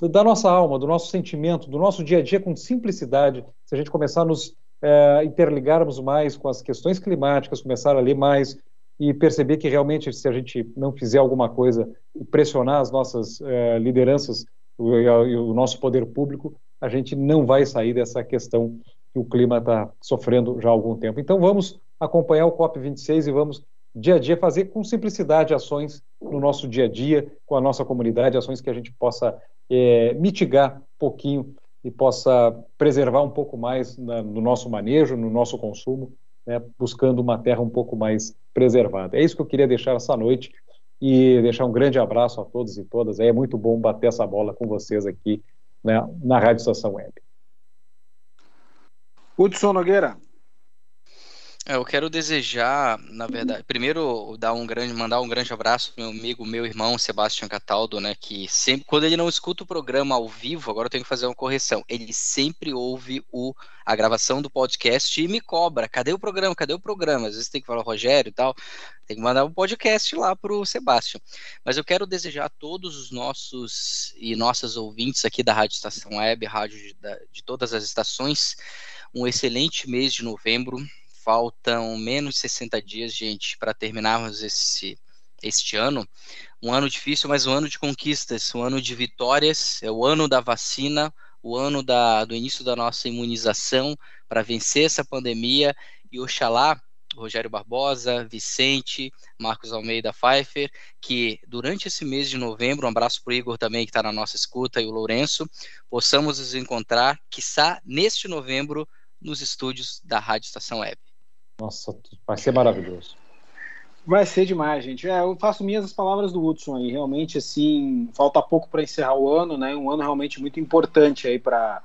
da nossa alma, do nosso sentimento, do nosso dia a dia com simplicidade, se a gente começar a nos é, interligarmos mais com as questões climáticas, começar a ler mais e perceber que realmente se a gente não fizer alguma coisa e pressionar as nossas é, lideranças e o nosso poder público, a gente não vai sair dessa questão que o clima está sofrendo já há algum tempo. Então vamos acompanhar o COP26 e vamos dia a dia fazer com simplicidade ações no nosso dia a dia, com a nossa comunidade, ações que a gente possa é, mitigar um pouquinho e possa preservar um pouco mais na, no nosso manejo, no nosso consumo, né, buscando uma terra um pouco mais preservada. É isso que eu queria deixar essa noite e deixar um grande abraço a todos e todas. É muito bom bater essa bola com vocês aqui né, na Rádio Estação Web. Hudson Nogueira. É, eu quero desejar, na verdade, primeiro dar um grande, mandar um grande abraço pro meu amigo, meu irmão Sebastião Cataldo, né, que sempre, quando ele não escuta o programa ao vivo, agora eu tenho que fazer uma correção, ele sempre ouve o, a gravação do podcast e me cobra, cadê o programa, cadê o programa? Às vezes tem que falar Rogério e tal, tem que mandar um podcast lá pro Sebastião. Mas eu quero desejar a todos os nossos e nossas ouvintes aqui da Rádio Estação Web, rádio de, de todas as estações, um excelente mês de novembro. Faltam menos de 60 dias, gente, para terminarmos esse, este ano. Um ano difícil, mas um ano de conquistas, um ano de vitórias. É o ano da vacina, o ano da, do início da nossa imunização para vencer essa pandemia. E oxalá Rogério Barbosa, Vicente, Marcos Almeida Pfeiffer, que durante esse mês de novembro, um abraço para o Igor também, que está na nossa escuta, e o Lourenço, possamos nos encontrar, quiçá, neste novembro, nos estúdios da Rádio Estação Web. Nossa, vai ser maravilhoso. Vai ser demais, gente. É, eu faço minhas as palavras do Hudson aí. Realmente, assim, falta pouco para encerrar o ano, né? Um ano realmente muito importante aí para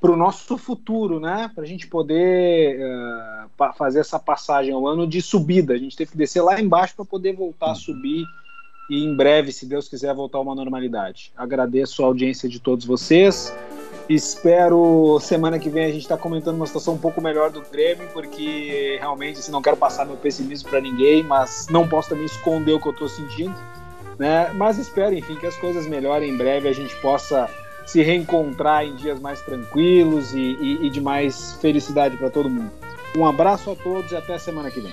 para o nosso futuro, né? Para a gente poder uh, fazer essa passagem ao ano de subida. A gente teve que descer lá embaixo para poder voltar a subir e em breve, se Deus quiser, voltar a uma normalidade. Agradeço a audiência de todos vocês. Espero semana que vem a gente estar tá comentando uma situação um pouco melhor do Grêmio, porque realmente assim, não quero passar meu pessimismo para ninguém, mas não posso também esconder o que eu estou sentindo. Né? Mas espero, enfim, que as coisas melhorem em breve, a gente possa se reencontrar em dias mais tranquilos e, e, e de mais felicidade para todo mundo. Um abraço a todos e até semana que vem.